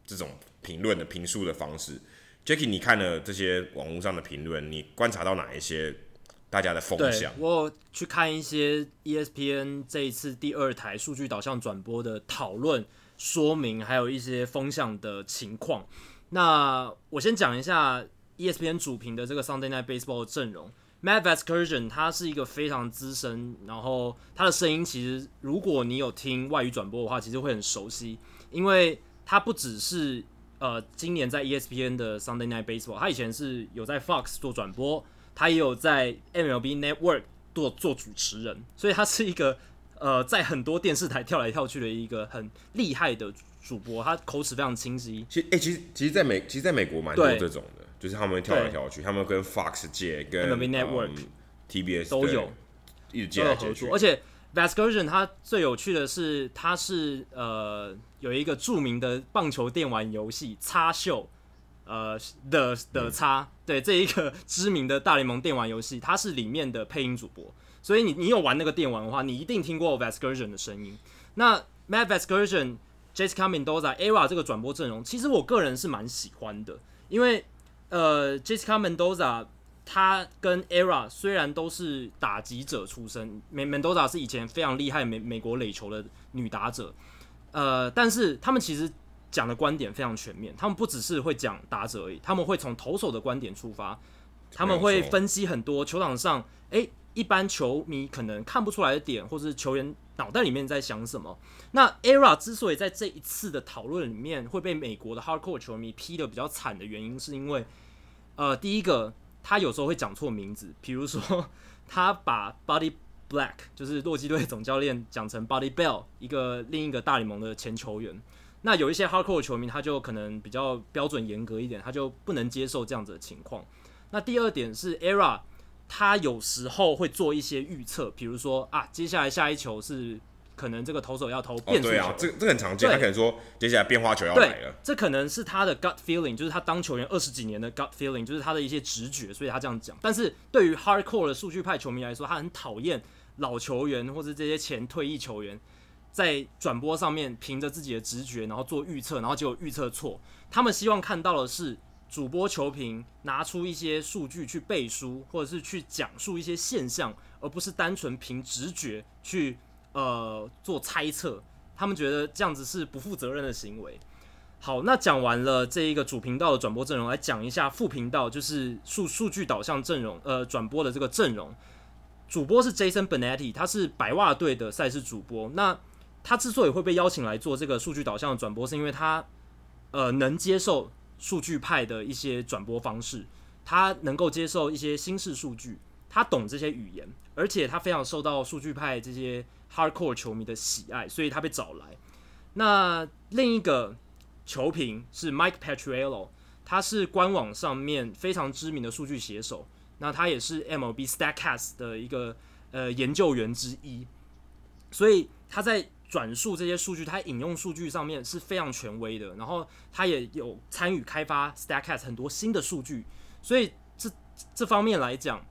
Speaker 1: 这种。评论的评述的方式，Jacky，你看了这些网络上的评论，你观察到哪一些大家的风向？
Speaker 2: 我去看一些 ESPN 这一次第二台数据导向转播的讨论说明，还有一些风向的情况。那我先讲一下 ESPN 主评的这个 Sunday Night Baseball 的阵容，Matt Vasgersian 他是一个非常资深，然后他的声音其实如果你有听外语转播的话，其实会很熟悉，因为他不只是。呃，今年在 ESPN 的 Sunday Night Baseball，他以前是有在 Fox 做转播，他也有在 MLB Network 做做主持人，所以他是一个呃，在很多电视台跳来跳去的一个很厉害的主播，他口齿非常清晰。
Speaker 1: 其实，哎、欸，其实，其实在美，其实在美国蛮多这种的，就是他们会跳来跳去，他们跟 Fox 界、跟
Speaker 2: MLB Network、嗯、
Speaker 1: TBS
Speaker 2: 都有
Speaker 1: 一直接来接去，
Speaker 2: 而且。Vasgersian 它最有趣的是，它是呃有一个著名的棒球电玩游戏《擦秀》，呃的的叉，嗯、对这一个知名的大联盟电玩游戏，它是里面的配音主播，所以你你有玩那个电玩的话，你一定听过 Vasgersian 的声音。那 Matt Vasgersian、Jessica Mendoza、ERA 这个转播阵容，其实我个人是蛮喜欢的，因为呃 Jessica Mendoza。他跟 ERA 虽然都是打击者出身，Mendoza 是以前非常厉害美美国垒球的女打者，呃，但是他们其实讲的观点非常全面，他们不只是会讲打者而已，他们会从投手的观点出发，他们会分析很多球场上，诶、欸，一般球迷可能看不出来的点，或是球员脑袋里面在想什么。那 ERA 之所以在这一次的讨论里面会被美国的 Hardcore 球迷批的比较惨的原因，是因为，呃，第一个他有时候会讲错名字，比如说 [LAUGHS] 他把 Buddy Black 就是洛基队总教练讲成 Buddy Bell，一个另一个大联盟的前球员。那有一些 Hardcore 球迷他就可能比较标准严格一点，他就不能接受这样子的情况。那第二点是 ERA，他有时候会做一些预测，比如说啊，接下来下一球是。可能这个投手要投变速球，哦、对啊，
Speaker 1: 这这很常见。他可能说接下来变化球要来了，
Speaker 2: 这可能是他的 gut feeling，就是他当球员二十几年的 gut feeling，就是他的一些直觉，所以他这样讲。但是对于 hardcore 的数据派球迷来说，他很讨厌老球员或者这些前退役球员在转播上面凭着自己的直觉，然后做预测，然后结果预测错。他们希望看到的是主播球评拿出一些数据去背书，或者是去讲述一些现象，而不是单纯凭直觉去。呃，做猜测，他们觉得这样子是不负责任的行为。好，那讲完了这一个主频道的转播阵容，来讲一下副频道，就是数数据导向阵容，呃，转播的这个阵容。主播是 Jason Benetti，他是白袜队的赛事主播。那他之所以会被邀请来做这个数据导向的转播，是因为他呃能接受数据派的一些转播方式，他能够接受一些新式数据，他懂这些语言，而且他非常受到数据派这些。Hardcore 球迷的喜爱，所以他被找来。那另一个球评是 Mike p a t r i e l l o 他是官网上面非常知名的数据写手。那他也是 MLB Statcast 的一个呃研究员之一，所以他在转述这些数据，他引用数据上面是非常权威的。然后他也有参与开发 Statcast 很多新的数据，所以这这方面来讲，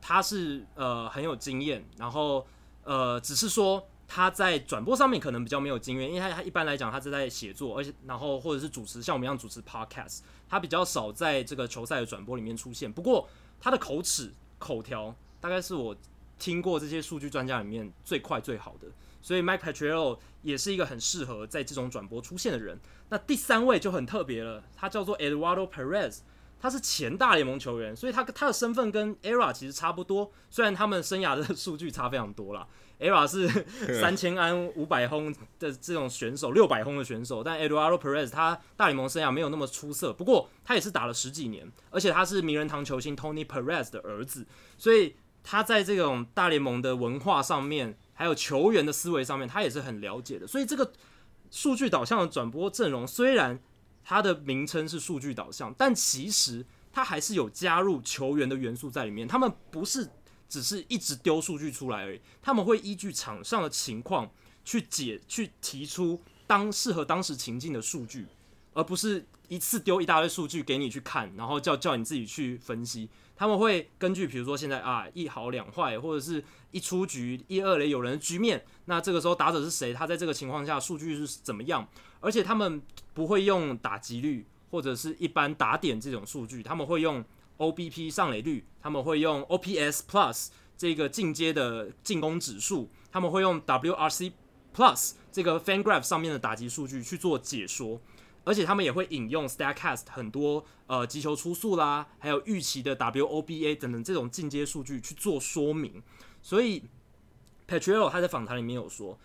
Speaker 2: 他是呃很有经验。然后呃，只是说他在转播上面可能比较没有经验，因为他他一般来讲他是在写作，而且然后或者是主持，像我们一样主持 podcast，他比较少在这个球赛的转播里面出现。不过他的口齿口条大概是我听过这些数据专家里面最快最好的，所以 Mike Patrillo 也是一个很适合在这种转播出现的人。那第三位就很特别了，他叫做 Eduardo Perez。他是前大联盟球员，所以他他的身份跟 ERA 其实差不多，虽然他们生涯的数据差非常多啦。ERA 是 [LAUGHS] 三千安五百轰的这种选手，六百轰的选手，但 Eduardo Perez 他大联盟生涯没有那么出色，不过他也是打了十几年，而且他是名人堂球星 Tony Perez 的儿子，所以他在这种大联盟的文化上面，还有球员的思维上面，他也是很了解的。所以这个数据导向的转播阵容虽然。它的名称是数据导向，但其实它还是有加入球员的元素在里面。他们不是只是一直丢数据出来而已，他们会依据场上的情况去解、去提出当适合当时情境的数据，而不是一次丢一大堆数据给你去看，然后叫叫你自己去分析。他们会根据比如说现在啊一好两坏，或者是一出局一二垒有人的局面，那这个时候打者是谁？他在这个情况下数据是怎么样？而且他们不会用打击率或者是一般打点这种数据，他们会用 OBP 上垒率，他们会用 OPS Plus 这个进阶的进攻指数，他们会用 WRC Plus 这个 FanGraph 上面的打击数据去做解说，而且他们也会引用 Statcast 很多呃击球出速啦，还有预期的 WOBA 等等这种进阶数据去做说明。所以 Petriello 他在访谈里面有说。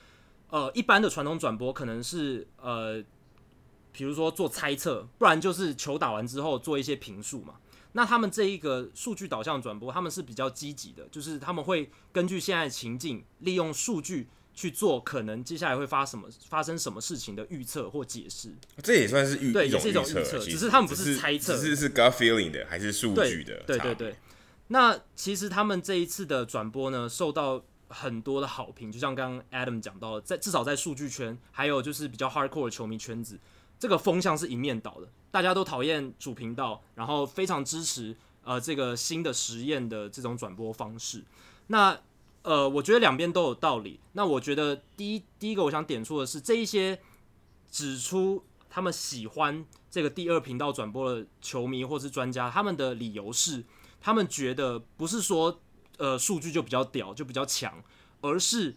Speaker 2: 呃，一般的传统转播可能是呃，比如说做猜测，不然就是球打完之后做一些评述嘛。那他们这一个数据导向转播，他们是比较积极的，就是他们会根据现在的情境，利用数据去做可能接下来会发什么发生什么事情的预测或解释。
Speaker 1: 这也算是预
Speaker 2: 对，也是一种预测，只是他们不是猜测，
Speaker 1: 只是是 gut feeling 的还是数据的？
Speaker 2: 对对对对。那其实他们这一次的转播呢，受到。很多的好评，就像刚刚 Adam 讲到的，在至少在数据圈，还有就是比较 hardcore 的球迷圈子，这个风向是一面倒的，大家都讨厌主频道，然后非常支持呃这个新的实验的这种转播方式。那呃，我觉得两边都有道理。那我觉得第一第一个我想点出的是，这一些指出他们喜欢这个第二频道转播的球迷或是专家，他们的理由是，他们觉得不是说。呃，数据就比较屌，就比较强，而是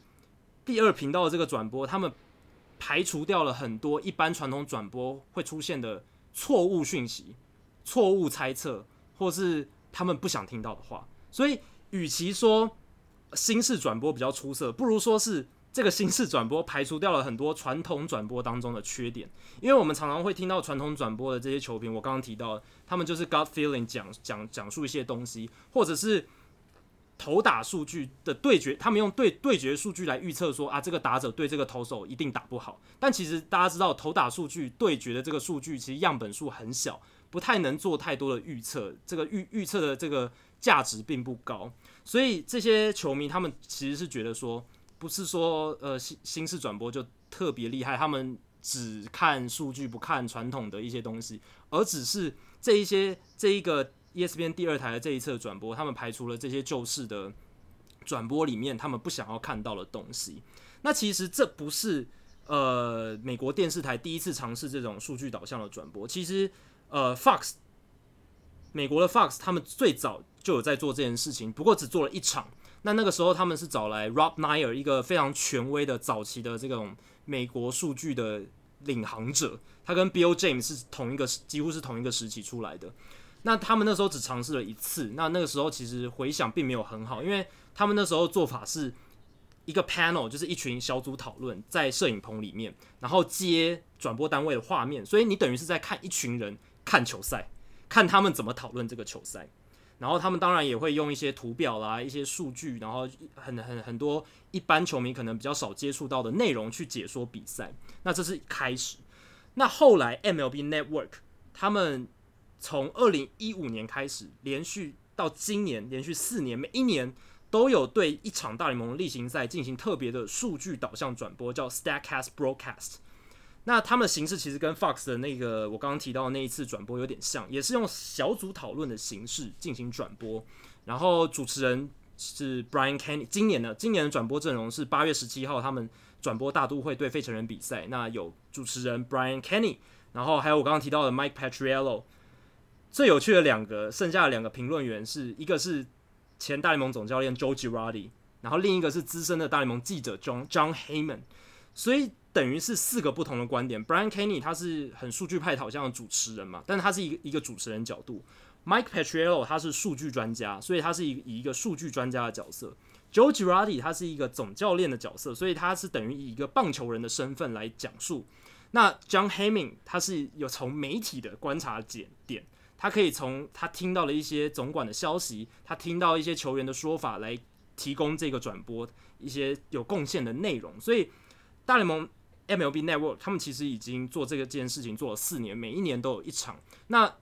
Speaker 2: 第二频道的这个转播，他们排除掉了很多一般传统转播会出现的错误讯息、错误猜测，或是他们不想听到的话。所以，与其说新式转播比较出色，不如说是这个新式转播排除掉了很多传统转播当中的缺点，因为我们常常会听到传统转播的这些球评，我刚刚提到，他们就是 gut feeling 讲讲讲述一些东西，或者是投打数据的对决，他们用对对决数据来预测说啊，这个打者对这个投手一定打不好。但其实大家知道，投打数据对决的这个数据其实样本数很小，不太能做太多的预测，这个预预测的这个价值并不高。所以这些球迷他们其实是觉得说。不是说呃新新式转播就特别厉害，他们只看数据不看传统的一些东西，而只是这一些这一个 ESPN 第二台的这一侧转播，他们排除了这些旧式的转播里面他们不想要看到的东西。那其实这不是呃美国电视台第一次尝试这种数据导向的转播，其实呃 Fox 美国的 Fox 他们最早就有在做这件事情，不过只做了一场。那那个时候他们是找来 Rob Neyer 一个非常权威的早期的这种美国数据的领航者，他跟 Bill James 是同一个几乎是同一个时期出来的。那他们那时候只尝试了一次，那那个时候其实回响并没有很好，因为他们那时候做法是一个 panel，就是一群小组讨论在摄影棚里面，然后接转播单位的画面，所以你等于是在看一群人看球赛，看他们怎么讨论这个球赛。然后他们当然也会用一些图表啦、一些数据，然后很很很多一般球迷可能比较少接触到的内容去解说比赛。那这是开始。那后来 MLB Network 他们从二零一五年开始，连续到今年连续四年，每一年都有对一场大联盟例行赛进行特别的数据导向转播，叫 Statcast Broadcast。那他们的形式其实跟 Fox 的那个我刚刚提到的那一次转播有点像，也是用小组讨论的形式进行转播。然后主持人是 Brian Kenny。今年的今年的转播阵容是八月十七号他们转播大都会对费城人比赛，那有主持人 Brian Kenny，然后还有我刚刚提到的 Mike Patriello。最有趣的两个剩下的两个评论员是一个是前大联盟总教练 Joe Girardi，然后另一个是资深的大联盟记者 John John Heyman。所以。等于是四个不同的观点。Brian Kenny 他是很数据派导向的主持人嘛，但他是一个一个主持人角度。Mike p a t r i e l l o 他是数据专家，所以他是以一个数据专家的角色。Joe Girardi 他是一个总教练的角色，所以他是等于以一个棒球人的身份来讲述。那 John Heming 他是有从媒体的观察点点，他可以从他听到了一些总管的消息，他听到一些球员的说法来提供这个转播一些有贡献的内容。所以大联盟。MLB Network 他们其实已经做这个这件事情做了四年，每一年都有一场，那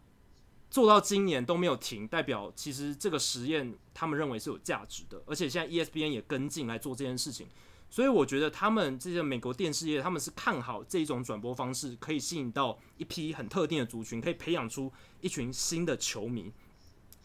Speaker 2: 做到今年都没有停，代表其实这个实验他们认为是有价值的，而且现在 ESPN 也跟进来做这件事情，所以我觉得他们这些美国电视业他们是看好这一种转播方式可以吸引到一批很特定的族群，可以培养出一群新的球迷。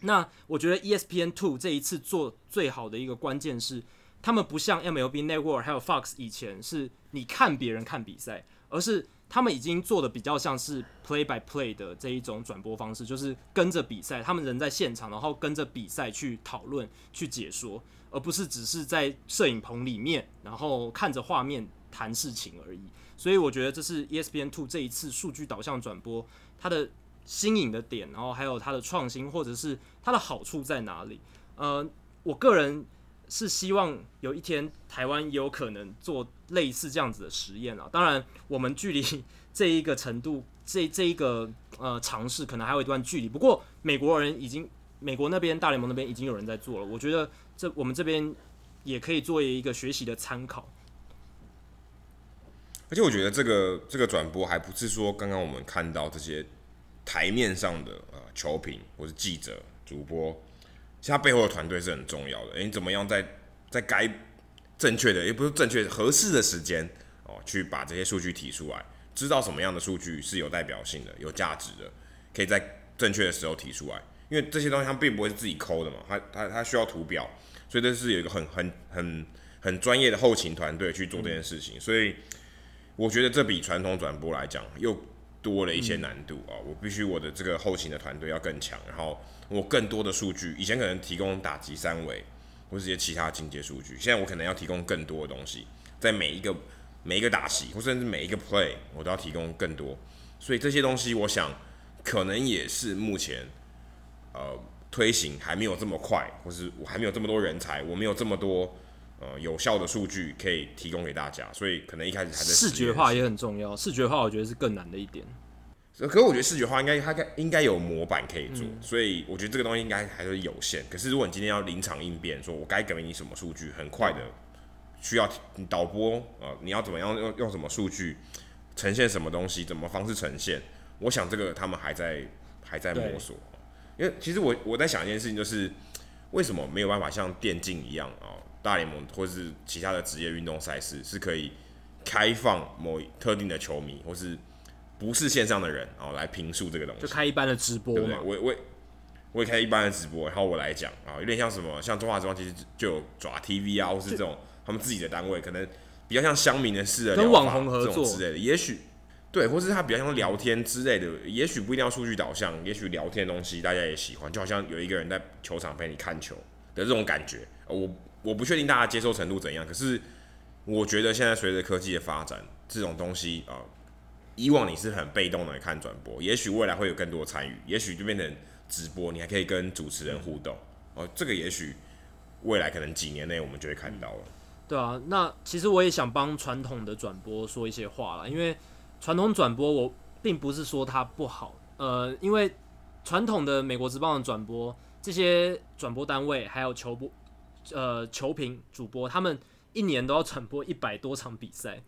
Speaker 2: 那我觉得 ESPN Two 这一次做最好的一个关键是。他们不像 MLB Network 还有 Fox 以前是你看别人看比赛，而是他们已经做的比较像是 play by play 的这一种转播方式，就是跟着比赛，他们人在现场，然后跟着比赛去讨论、去解说，而不是只是在摄影棚里面，然后看着画面谈事情而已。所以我觉得这是 ESPN Two 这一次数据导向转播它的新颖的点，然后还有它的创新，或者是它的好处在哪里？呃，我个人。是希望有一天台湾也有可能做类似这样子的实验啊！当然，我们距离这一个程度，这这一个呃尝试可能还有一段距离。不过，美国人已经，美国那边大联盟那边已经有人在做了。我觉得这我们这边也可以作为一个学习的参考。
Speaker 1: 而且，我觉得这个这个转播还不是说刚刚我们看到这些台面上的呃球评或是记者、主播。其实他背后的团队是很重要的。诶，你怎么样在在该正确的，也不是正确合适的时间哦，去把这些数据提出来，知道什么样的数据是有代表性的、有价值的，可以在正确的时候提出来。因为这些东西它并不会是自己抠的嘛，它它它需要图表，所以这是有一个很很很很专业的后勤团队去做这件事情。所以我觉得这比传统转播来讲又多了一些难度啊！我必须我的这个后勤的团队要更强，然后。我更多的数据，以前可能提供打击三维或者一些其他进阶数据，现在我可能要提供更多的东西，在每一个每一个打席，或甚至每一个 play，我都要提供更多。所以这些东西，我想可能也是目前呃推行还没有这么快，或是我还没有这么多人才，我没有这么多呃有效的数据可以提供给大家，所以可能一开始还在
Speaker 2: 视觉化也很重要。视觉化我觉得是更难的一点。
Speaker 1: 可是我觉得视觉化应该它该应该有模板可以做，嗯，所以我觉得这个东西应该还是有限。可是如果你今天要临场应变，说我该给你什么数据，很快的需要导播啊，呃，你要怎么样用用什么数据呈现什么东西，怎么方式呈现？我想这个他们还在还在摸索。因为其实我我在想一件事情，就是为什么没有办法像电竞一样啊，呃，大联盟或是其他的职业运动赛事是可以开放某特定的球迷或是。不是线上的人哦，来评述这个东西，
Speaker 2: 就开一般的直播嘛。
Speaker 1: 对不对？我我我也开一般的直播，然后我来讲啊，有点像什么，像中华之光其实就有爪 TV 啊，或是这种他们自己的单位，可能比较像乡民的事，
Speaker 2: 跟网红合作
Speaker 1: 之类的。也许对，或是他比较像聊天之类的，也许不一定要数据导向，也许聊天的东西大家也喜欢，就好像有一个人在球场陪你看球的这种感觉。我我不确定大家接受程度怎样，可是我觉得现在随着科技的发展，这种东西啊。以往你是很被动的看转播，也许未来会有更多参与，也许就变成直播，你还可以跟主持人互动哦。这个也许未来可能几年内我们就会看到了。
Speaker 2: 对啊，那其实我也想帮传统的转播说一些话啦，因为传统转播我并不是说它不好，呃，因为传统的美国职棒的转播，这些转播单位还有球播，呃，球评主播，他们一年都要转播一百多场比赛。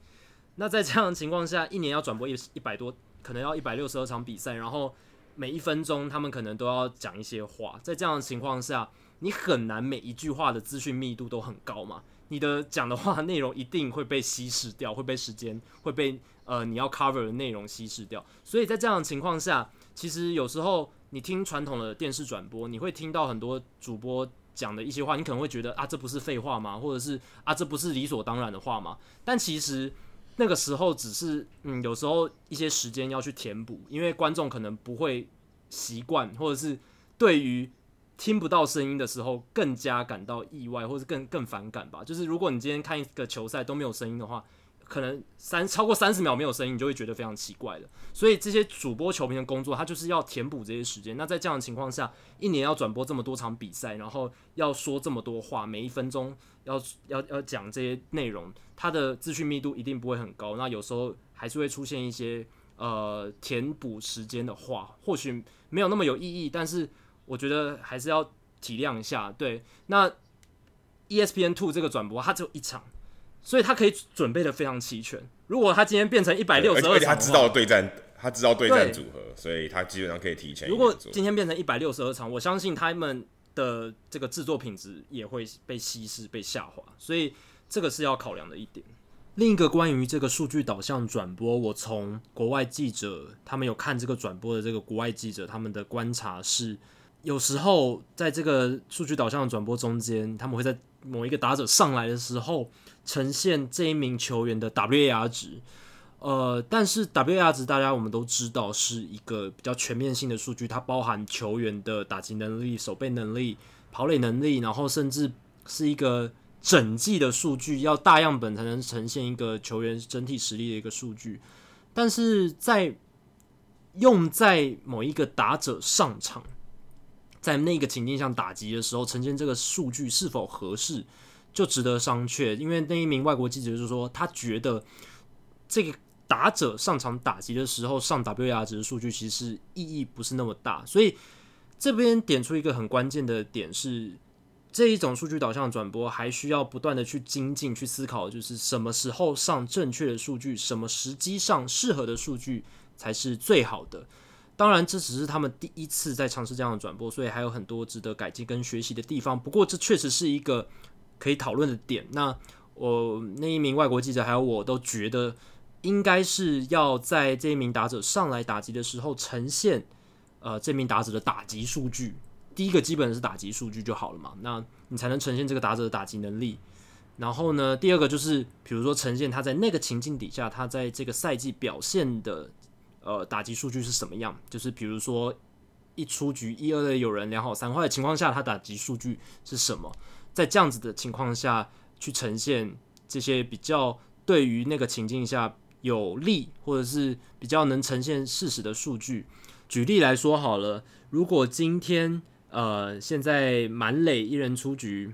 Speaker 2: 那在这样的情况下，一年要转播一一百多，可能要一百六十二场比赛，然后每一分钟他们可能都要讲一些话。在这样的情况下，你很难每一句话的资讯密度都很高嘛？你的讲的话内容一定会被稀释掉，会被时间会被呃你要 cover 的内容稀释掉。所以在这样的情况下，其实有时候你听传统的电视转播，你会听到很多主播讲的一些话，你可能会觉得啊，这不是废话吗？或者是啊，这不是理所当然的话吗？但其实。那个时候只是嗯，有时候一些时间要去填补，因为观众可能不会习惯，或者是对于听不到声音的时候更加感到意外，或是更更反感吧。就是如果你今天看一个球赛都没有声音的话。可能三超过三十秒没有声音，你就会觉得非常奇怪的。所以这些主播球评的工作，他就是要填补这些时间。那在这样的情况下，一年要转播这么多场比赛，然后要说这么多话，每一分钟要要要讲这些内容，它的资讯密度一定不会很高。那有时候还是会出现一些呃填补时间的话，或许没有那么有意义，但是我觉得还是要体谅一下。对，那 ESPN Two 这个转播，它只有一场。所以他可以准备的非常齐全。如果他今天变成一百六十二场，而且
Speaker 1: 他知道对战，他知道对战组合，所以他基本上可以提前。
Speaker 2: 如果今天变成一百六十二场，我相信他们的这个制作品质也会被稀释、被下滑。所以这个是要考量的一点。另一个关于这个数据导向转播，我从国外记者他们有看这个转播的这个国外记者他们的观察是，有时候在这个数据导向的转播中间，他们会在某一个打者上来的时候。呈现这一名球员的 WAR 值，呃，但是 WAR 值大家我们都知道是一个比较全面性的数据，它包含球员的打击能力、守备能力、跑垒能力，然后甚至是一个整季的数据，要大样本才能呈现一个球员整体实力的一个数据。但是在用在某一个打者上场，在那个情境下打击的时候，呈现这个数据是否合适？就值得商榷，因为那一名外国记者就说，他觉得这个打者上场打击的时候上 WAR 值的数据其实意义不是那么大，所以这边点出一个很关键的点是，这一种数据导向转播还需要不断的去精进、去思考，就是什么时候上正确的数据，什么时机上适合的数据才是最好的。当然，这只是他们第一次在尝试这样的转播，所以还有很多值得改进跟学习的地方。不过，这确实是一个。可以讨论的点，那我那一名外国记者还有我都觉得，应该是要在这一名打者上来打击的时候呈现，呃，这名打者的打击数据。第一个基本是打击数据就好了嘛，那你才能呈现这个打者的打击能力。然后呢，第二个就是比如说呈现他在那个情境底下，他在这个赛季表现的呃打击数据是什么样，就是比如说一出局一二垒有人两好三坏的情况下，他打击数据是什么？在这样子的情况下去呈现这些比较对于那个情境下有利，或者是比较能呈现事实的数据。举例来说好了，如果今天呃现在满垒一人出局，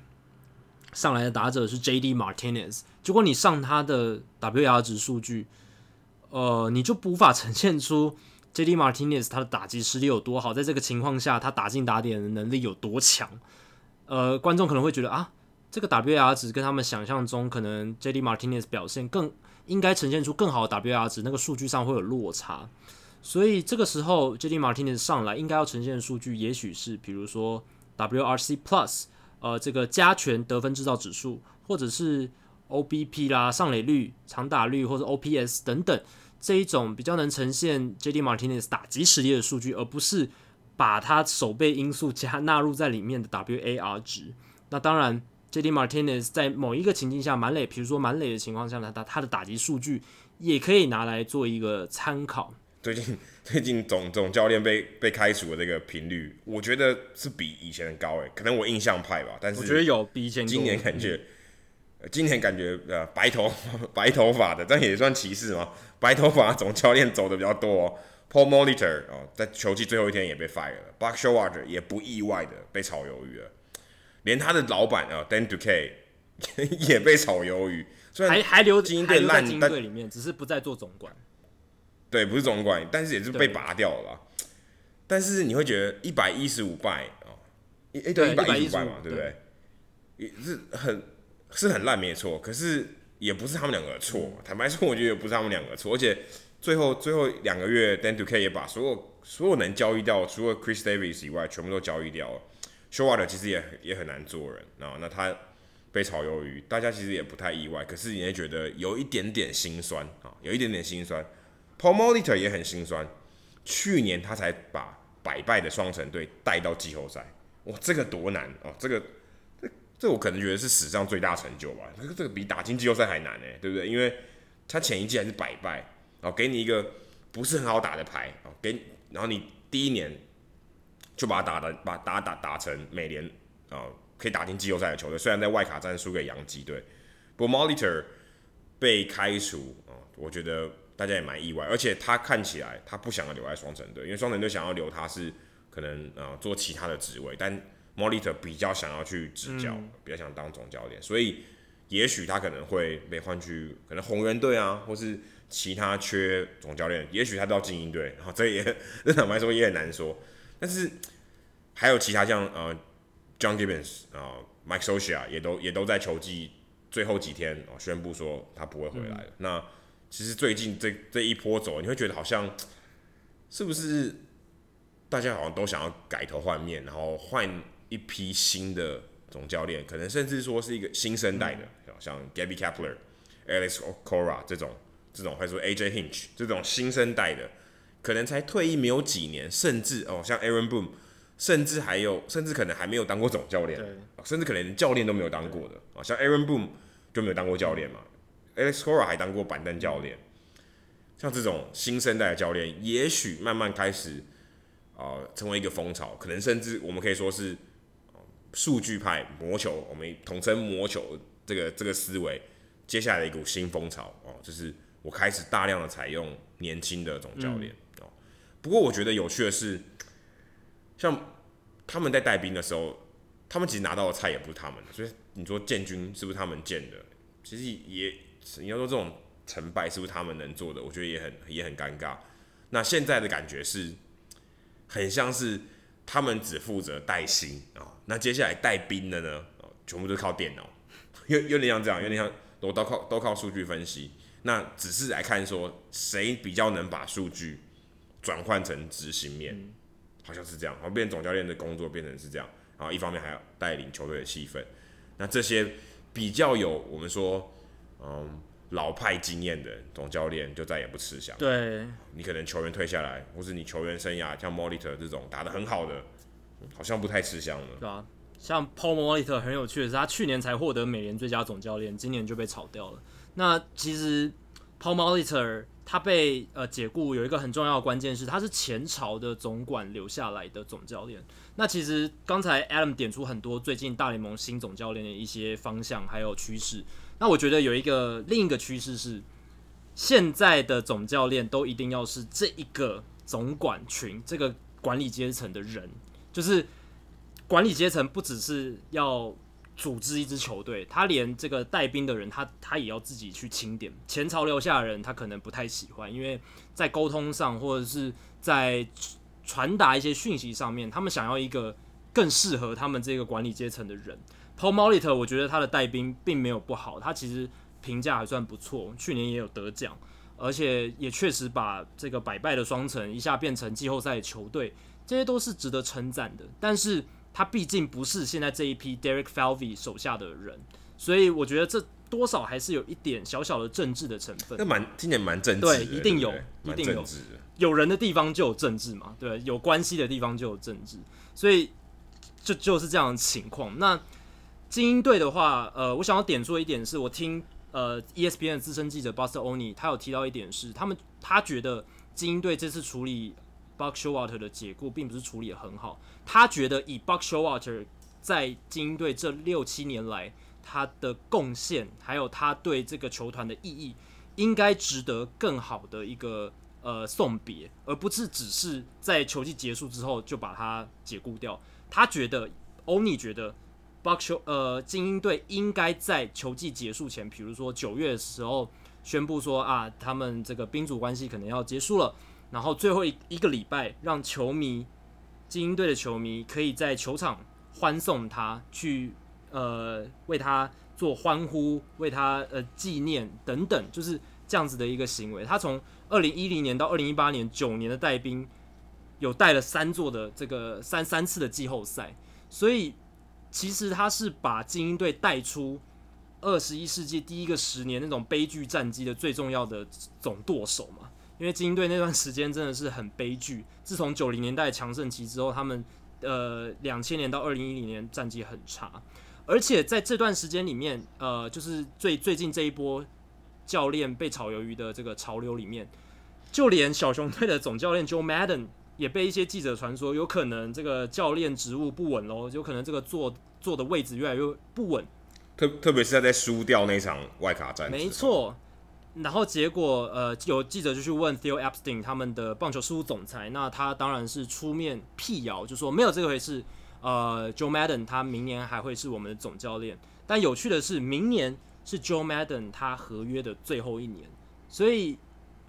Speaker 2: 上来的打者是 J.D. Martinez，结果你上他的 WAR 值数据，呃，你就无法呈现出 J.D. Martinez 他的打击实力有多好，在这个情况下，他打进打点的能力有多强。呃，观众可能会觉得啊，这个 WAR 值跟他们想象中可能 J.D. Martinez 表现更应该呈现出更好的 WAR 值，那个数据上会有落差。所以这个时候 J.D. Martinez 上来应该要呈现的数据，也许是比如说 WRC Plus。呃，这个加权得分制造指数，或者是 OBP 啦、上垒率、长打率，或者 OPS 等等，这一种比较能呈现 JD Martinez 打击实力的数据，而不是把他守备因素 [LAUGHS] 加纳入在里面的 WAR 值。那当然，JD Martinez 在某一个情境下满垒，比如说满垒的情况下呢，他他的打击数据也可以拿来做一个参考。
Speaker 1: 最近最近总总教练被被开除的这个频率，我觉得是比以前高诶，可能我印象派吧，但是我
Speaker 2: 觉得有比以前
Speaker 1: 今年感觉，今年感觉呃白头白头发的，但也算歧视吗？[LAUGHS] 白头发总教练走的比较多哦，Paul Molitor 哦，在球季最后一天也被 fire 了，Buck Showalter 也不意外的被炒鱿鱼了，连他的老板啊 Dan Duquette [LAUGHS] 也被炒鱿鱼，虽然
Speaker 2: 还还留
Speaker 1: 金队烂
Speaker 2: 金队里面，只是不再做总管。
Speaker 1: 对，不是总管，但是也是被拔掉了吧。但是你会觉得一百一十五败哦，哎、欸，对，一百一十五败嘛，对不对？也是很是很烂，没错。可是也不是他们两个的错。坦白说，我觉得也不是他们两个的错。而且最后最后两个月，Dan Duquette 也把所有所有能交易掉，除了 Chris Davis 以外，全部都交易掉了。Showalter 其实也也很难做人啊。那他被炒鱿鱼，大家其实也不太意外。可是你也觉得有一点点心酸啊，有一点点心酸。Paul Molitor 也很心酸，去年他才把百败的双城队带到季后赛，哇，这个多难哦！这个这这我可能觉得是史上最大成就吧。这个这个比打进季后赛还难呢，对不对？因为他前一季还是百败，哦，给你一个不是很好打的牌，哦，给然后你第一年就把他打的把打打打成美联啊，可以打进季后赛的球队，虽然在外卡战输给洋基队，不过 Molitor 被开除啊，我觉得。大家也蛮意外，而且他看起来他不想要留在双城队，因为双城队想要留他是可能呃做其他的职位，但 Molitor 比较想要去执教，嗯、比较想当总教练，所以也许他可能会被换去可能红人队啊，或是其他缺总教练，也许他到精英队，然后这也 [LAUGHS] 这坦白说也很难说。但是还有其他像呃 John Gibbons 啊、呃、Mike Scioscia 也都也都在球季最后几天哦宣布说他不会回来了。嗯、那其实最近这这一波走，你会觉得好像是不是大家好像都想要改头换面，然后换一批新的总教练，可能甚至说是一个新生代的，嗯、像 Gaby Kapler、Alex Cora 这种这种，或者说 AJ Hinch 这种新生代的，可能才退役没有几年，甚至哦像 Aaron Boone，甚至还有甚至可能还没有当过总教练，甚至可能连教练都没有当过的啊，像 Aaron Boone 就没有当过教练嘛。Alex Cora 还当过板凳教练，像这种新生代的教练，也许慢慢开始啊、呃，成为一个风潮，可能甚至我们可以说是数据派魔球，我们统称魔球这个这个思维，接下来的一股新风潮哦，就是我开始大量的采用年轻的总教练不过我觉得有趣的是，像他们在带兵的时候，他们其实拿到的菜也不是他们的，所以你说建军是不是他们建的？其实也。你要说这种成败是不是他们能做的？我觉得也很也很尴尬。那现在的感觉是，很像是他们只负责带薪啊，那接下来带兵的呢，全部都靠电脑，[LAUGHS] 有有点像这样，有点像都都靠都靠数据分析。那只是来看说谁比较能把数据转换成执行面，好像是这样。然后变总教练的工作变成是这样，然后一方面还要带领球队的气氛。那这些比较有我们说。嗯，老派经验的总教练就再也不吃香。
Speaker 2: 对，
Speaker 1: 你可能球员退下来，或是你球员生涯像 Molitor 这种打得很好的，好像不太吃香了。
Speaker 2: 对啊，像 Paul Molitor 很有趣的是，他去年才获得美联最佳总教练，今年就被炒掉了。那其实 Paul Molitor 他被呃解雇有一个很重要的关键是，他是前朝的总管留下来的总教练。那其实刚才 Adam 点出很多最近大联盟新总教练的一些方向还有趋势。那我觉得有一个另一个趋势是，现在的总教练都一定要是这一个总管群这个管理阶层的人，就是管理阶层不只是要组织一支球队，他连这个带兵的人，他他也要自己去清点。前朝留下的人，他可能不太喜欢，因为在沟通上或者是在传达一些讯息上面，他们想要一个更适合他们这个管理阶层的人。Paul Molitor，我觉得他的带兵并没有不好，他其实评价还算不错，去年也有得奖，而且也确实把这个百败的双城一下变成季后赛球队，这些都是值得称赞的。但是他毕竟不是现在这一批 Derek Falvey 手下的人，所以我觉得这多少还是有一点小小的政治的成分。
Speaker 1: 那蛮今年蛮政治，
Speaker 2: 对，一定有，
Speaker 1: 一
Speaker 2: 定有。有人的地方就有政治嘛，对，有关系的地方就有政治，所以就就是这样的情况。那精英队的话，呃，我想要点出一点是，我听呃 ESPN 的资深记者 Buster Olney 他有提到一点是，他们他觉得精英队这次处理 Buck Showalter 的解雇并不是处理得很好，他觉得以 Buck Showalter 在精英队这六七年来他的贡献，还有他对这个球团的意义，应该值得更好的一个呃送别，而不是只是在球季结束之后就把他解雇掉。他觉得 Olney 觉得。Buck Show 呃，精英队应该在球季结束前，比如说九月的时候宣布说啊，他们这个宾主关系可能要结束了，然后最后一一个礼拜，让球迷精英队的球迷可以在球场欢送他，去呃为他做欢呼，为他呃纪念等等，就是这样子的一个行为。他从二零一零年到二零一八年九年的带兵，有带了三座的这个三三次的季后赛，所以。其实他是把精英队带出二十一世纪第一个十年那种悲剧战绩的最重要的总舵手嘛，因为精英队那段时间真的是很悲剧。自从九零年代强盛期之后，他们呃两千年到二零一零年战绩很差，而且在这段时间里面，呃，就是最最近这一波教练被炒鱿鱼的这个潮流里面，就连小熊队的总教练 Joe Madden。也被一些记者传说，有可能这个教练职务不稳喽，有可能这个坐坐的位置越来越不稳。
Speaker 1: 特特别是他在输掉那场外卡战。
Speaker 2: 没错，然后结果呃，有记者就去问 Theo Epstein 他们的棒球事务总裁，那他当然是出面辟谣，就说没有这个回事。呃，Joe Madden 他明年还会是我们的总教练，但有趣的是，明年是 Joe Madden 他合约的最后一年，所以。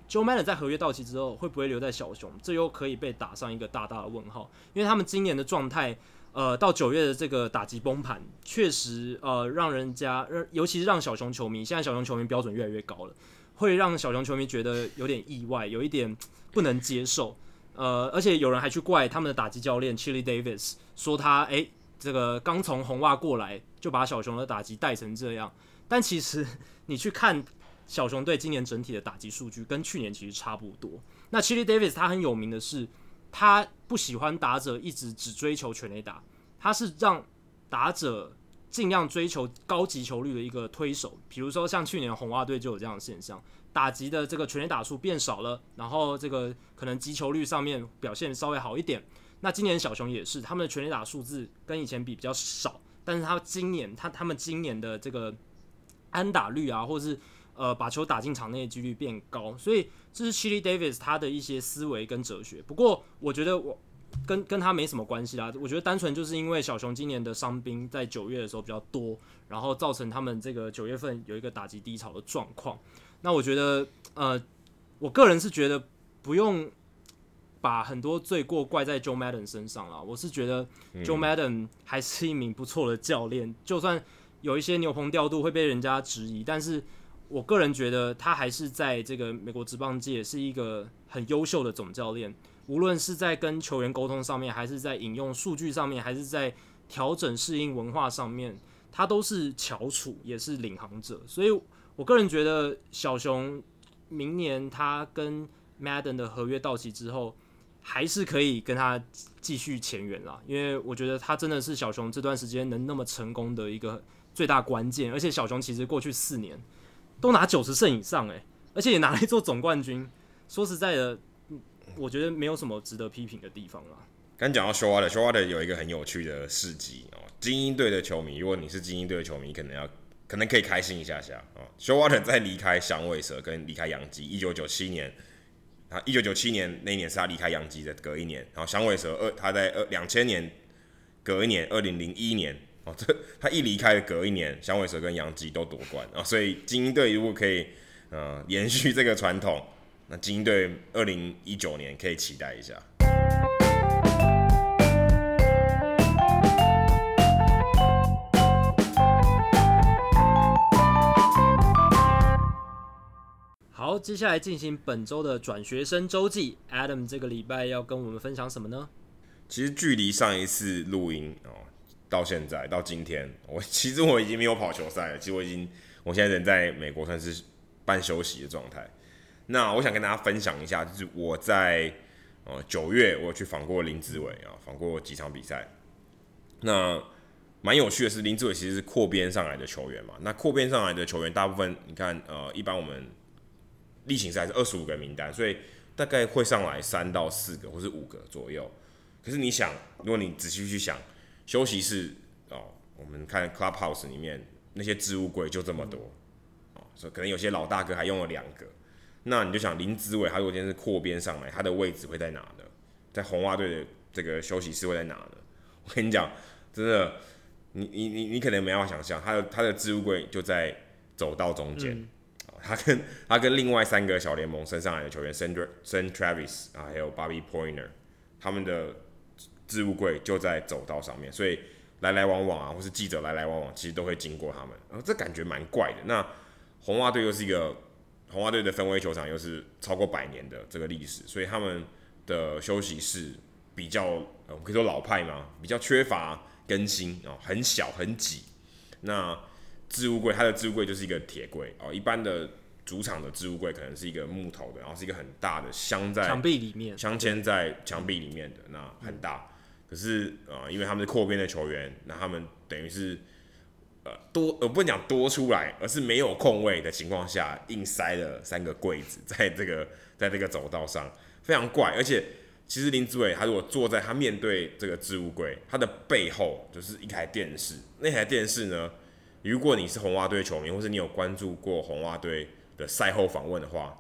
Speaker 2: Joe Madden 在合约到期之后会不会留在小熊？这又可以被打上一个大大的问号，因为他们今年的状态，呃，到九月的这个打击崩盘，确实呃让人家，尤其是让小熊球迷，现在小熊球迷标准越来越高了，会让小熊球迷觉得有点意外，有一点不能接受。呃，而且有人还去怪他们的打击教练 Chili Davis，说他诶，这个刚从红袜过来就把小熊的打击带成这样，但其实你去看。小熊队今年整体的打击数据跟去年其实差不多。那 Chili Davis 他很有名的是，他不喜欢打者一直只追求全垒打，他是让打者尽量追求高击球率的一个推手。比如说像去年红袜队就有这样的现象，打击的这个全垒打数变少了，然后这个可能击球率上面表现稍微好一点。那今年小熊也是，他们的全垒打数字跟以前比比较少，但是他今年他他们今年的这个安打率啊，或者是呃，把球打进场内的几率变高，所以这是 Chili Davis 他的一些思维跟哲学。不过，我觉得我跟跟他没什么关系啦。我觉得单纯就是因为小熊今年的伤兵在九月的时候比较多，然后造成他们这个九月份有一个打击低潮的状况。那我觉得，呃，我个人是觉得不用把很多罪过怪在 Joe Madden 身上了。我是觉得 Joe Madden 还是一名不错的教练，嗯、就算有一些牛棚调度会被人家质疑，但是。我个人觉得他还是在这个美国职棒界是一个很优秀的总教练，无论是在跟球员沟通上面，还是在引用数据上面，还是在调整适应文化上面，他都是翘楚，也是领航者。所以我个人觉得小熊明年他跟 Madden 的合约到期之后，还是可以跟他继续前缘啦，因为我觉得他真的是小熊这段时间能那么成功的一个最大关键，而且小熊其实过去四年。都拿九十胜以上诶，而且也拿来做总冠军。说实在的，我觉得没有什么值得批评的地方啦。
Speaker 1: 刚讲到 Showalter，Showalter 有一个很有趣的事迹哦。精英队的球迷，如果你是精英队的球迷，可能要可能可以开心一下下哦。Showalter 在离开响尾蛇跟离开洋基，一九九七年，他一九九七年那一年是他离开洋基的隔一年，然后响尾蛇二他在二两千年隔一年二零零一年。哦，这他一离开，隔一年响尾蛇跟洋基都夺冠啊，所以精英队如果可以呃延续这个传统，那精英队二零一九年可以期待一下。
Speaker 2: 好，接下来进行本周的转学生周记。Adam 这个礼拜要跟我们分享什么呢？
Speaker 1: 其实距离上一次录音哦，到现在到今天，[LAUGHS] 我其实我已经没有跑球赛了。其实我已经，我现在人在美国，算是半休息的状态。那我想跟大家分享一下，就是我在呃九月，我去访过林志伟啊，访过几场比赛。那蛮有趣的是，林志伟其实是扩编上来的球员嘛。那扩编上来的球员，大部分你看，呃，一般我们例行赛是二十五个名单，所以大概会上来三到四个，或是五个左右。可是你想，如果你仔细去想，休息室哦，我们看 Clubhouse 里面那些置物柜就这么多，哦，所以可能有些老大哥还用了两个。那你就想林子伟，他如果今天是扩编上来，他的位置会在哪呢？在红袜队的这个休息室会在哪呢？[LAUGHS] 我跟你讲，真的，你你你你可能没办法想象，他的他的置物柜就在走道中间。嗯他跟他跟另外三个小联盟升上来的球员，Sam Travis 啊，还有 Bobby Pointer，他们的置物柜就在走道上面，所以来来往往啊，或是记者来来往往，其实都会经过他们，然后这感觉蛮怪的。那红袜队又是一个红袜队的芬威球场，又是超过百年的这个历史，所以他们的休息室比较，我们可以说老派嘛，比较缺乏更新哦，很小很挤。那置物柜，它的置物柜就是一个铁柜哦。一般的主场的置物柜可能是一个木头的，然后是一个很大的镶在
Speaker 2: 墙壁里面，
Speaker 1: 镶嵌在墙壁里面的，那很大。嗯、可是啊、呃，因为他们是扩编的球员，那他们等于是呃多，呃不讲多出来，而是没有空位的情况下，硬塞了三个柜子在这个 [LAUGHS] 在这个走道上，非常怪。而且其实林志伟他如果坐在他面对这个置物柜，他的背后就是一台电视，那台电视呢？如果你是红袜队球迷，或是你有关注过红袜队的赛后访问的话，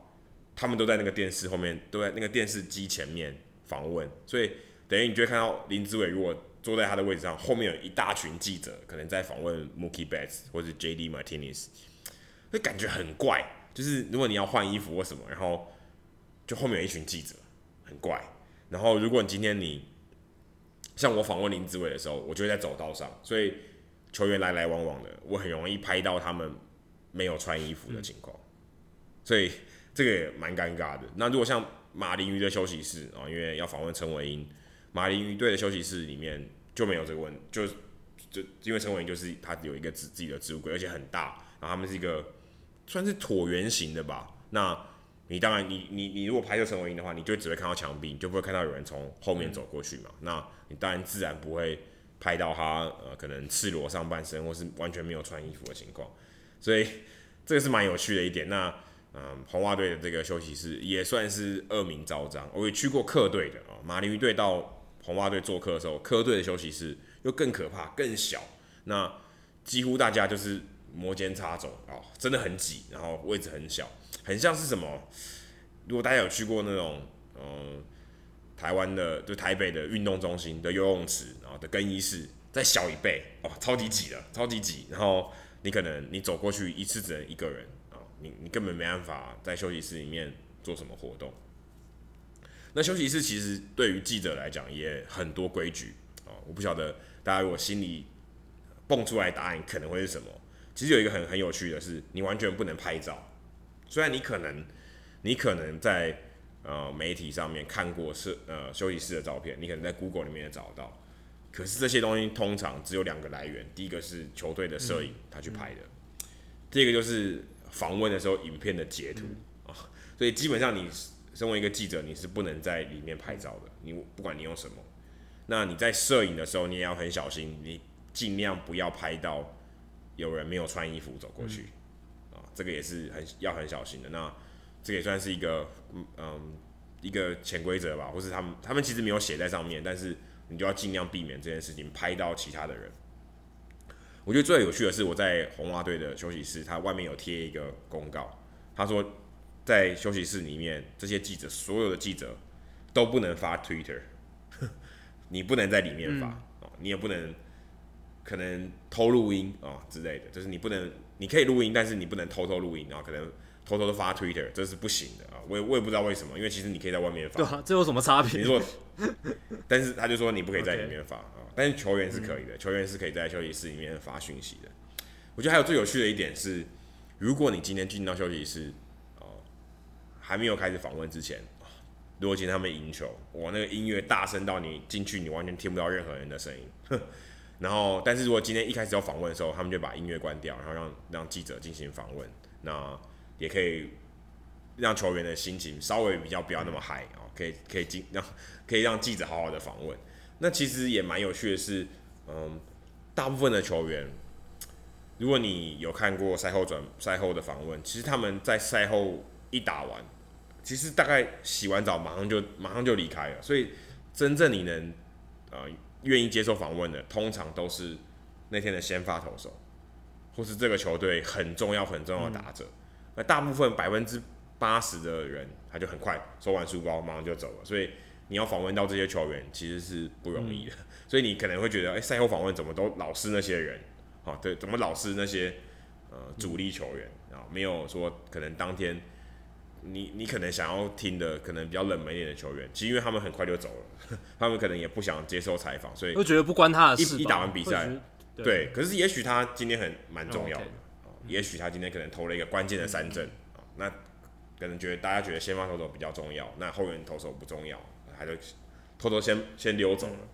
Speaker 1: 他们都在那个电视后面，都在那个电视机前面访问，所以等于你就会看到林志伟如果坐在他的位置上，后面有一大群记者，可能在访问 Mookie Betts 或者 JD Martinez，会感觉很怪。就是如果你要换衣服或什么，然后就后面有一群记者，很怪。然后如果你今天你像我访问林志伟的时候，我就会在走道上，所以。球员来来往往的，我很容易拍到他们没有穿衣服的情况，所以这个也蛮尴尬的。那如果像马林鱼的休息室啊，因为要访问陈伟英，马林鱼队的休息室里面就没有这个问题，就就因为陈伟霆就是他有一个自自己的置物柜，而且很大，然后他们是一个算是椭圆形的吧。那你当然你你你如果拍摄陈伟霆的话，你就只会看到墙壁，你就不会看到有人从后面走过去嘛。那你当然自然不会。拍到他呃，可能赤裸上半身，或是完全没有穿衣服的情况，所以这个是蛮有趣的一点。那嗯、呃，红袜队的这个休息室也算是恶名昭彰。我也去过客队的啊，马林鱼队到红袜队做客的时候，客队的休息室又更可怕、更小。那几乎大家就是摩肩擦踵哦，真的很挤，然后位置很小，很像是什么？如果大家有去过那种嗯。台湾的就台北的运动中心的游泳池，然后的更衣室再小一倍哦，超级挤的，超级挤。然后你可能你走过去一次只能一个人啊，你你根本没办法在休息室里面做什么活动。那休息室其实对于记者来讲也很多规矩啊，我不晓得大家如果心里蹦出来答案可能会是什么。其实有一个很很有趣的是，你完全不能拍照，虽然你可能你可能在。呃，媒体上面看过是呃休息室的照片，你可能在 Google 里面也找到。可是这些东西通常只有两个来源，第一个是球队的摄影他去拍的，嗯、第二个就是访问的时候影片的截图啊。所以基本上你身为一个记者，你是不能在里面拍照的。你不管你用什么，那你在摄影的时候你也要很小心，你尽量不要拍到有人没有穿衣服走过去啊、这个也是很要很小心的。那这也算是一个，嗯嗯，一个潜规则吧，或是他们他们其实没有写在上面，但是你就要尽量避免这件事情拍到其他的人。我觉得最有趣的是我在红袜队的休息室，他外面有贴一个公告，他说在休息室里面，这些记者所有的记者都不能发 Twitter，[LAUGHS] 你不能在里面发，你也不能可能偷录音啊、哦、之类的，就是你不能，你可以录音，但是你不能偷偷录音，然后可能偷偷的发 Twitter，这是不行的啊。我也我也不知道为什么，因为其实你可以在外面发。
Speaker 2: 对啊，这有什么差别？
Speaker 1: 你说，[LAUGHS] 但是他就说你不可以在里面发啊。但是球员是可以的，嗯、球员是可以在休息室里面发讯息的。我觉得还有最有趣的一点是，如果你今天进到休息室，哦，还没有开始访问之前，如果今天他们赢球，哇，那个音乐大声到你进去，你完全听不到任何人的声音。哼 [LAUGHS] 然后，但是如果今天一开始要访问的时候，他们就把音乐关掉，然后让让记者进行访问，那也可以让球员的心情稍微比较不要那么嗨哦，可以可以进让可以让记者好好的访问。那其实也蛮有趣的是，嗯，大部分的球员。如果你有看过赛后转赛后的访问，其实他们在赛后一打完，其实大概洗完澡马上就马上就离开了。所以真正你能呃愿意接受访问的，通常都是那天的先发投手，或是这个球队很重要很重要的打者。那、嗯、大部分百分之八十的人，他就很快收完书包马上就走了。所以你要访问到这些球员，其实是不容易的。嗯、所以你可能会觉得，哎、欸，赛后访问怎么都老是那些人。好，对，怎么老是那些呃主力球员啊？没有说可能当天你你可能想要听的，可能比较冷门一点的球员，其实因为他们很快就走了，[LAUGHS] 他们可能也不想接受采访，所以
Speaker 2: 我觉得不关他的事。
Speaker 1: 一打完比赛，对，对，可是也许他今天很蛮重要的，哦 okay，也许他今天可能投了一个关键的三振啊，那可能觉得大家觉得先发投手比较重要，那后援投手不重要，还就偷偷先先溜走了，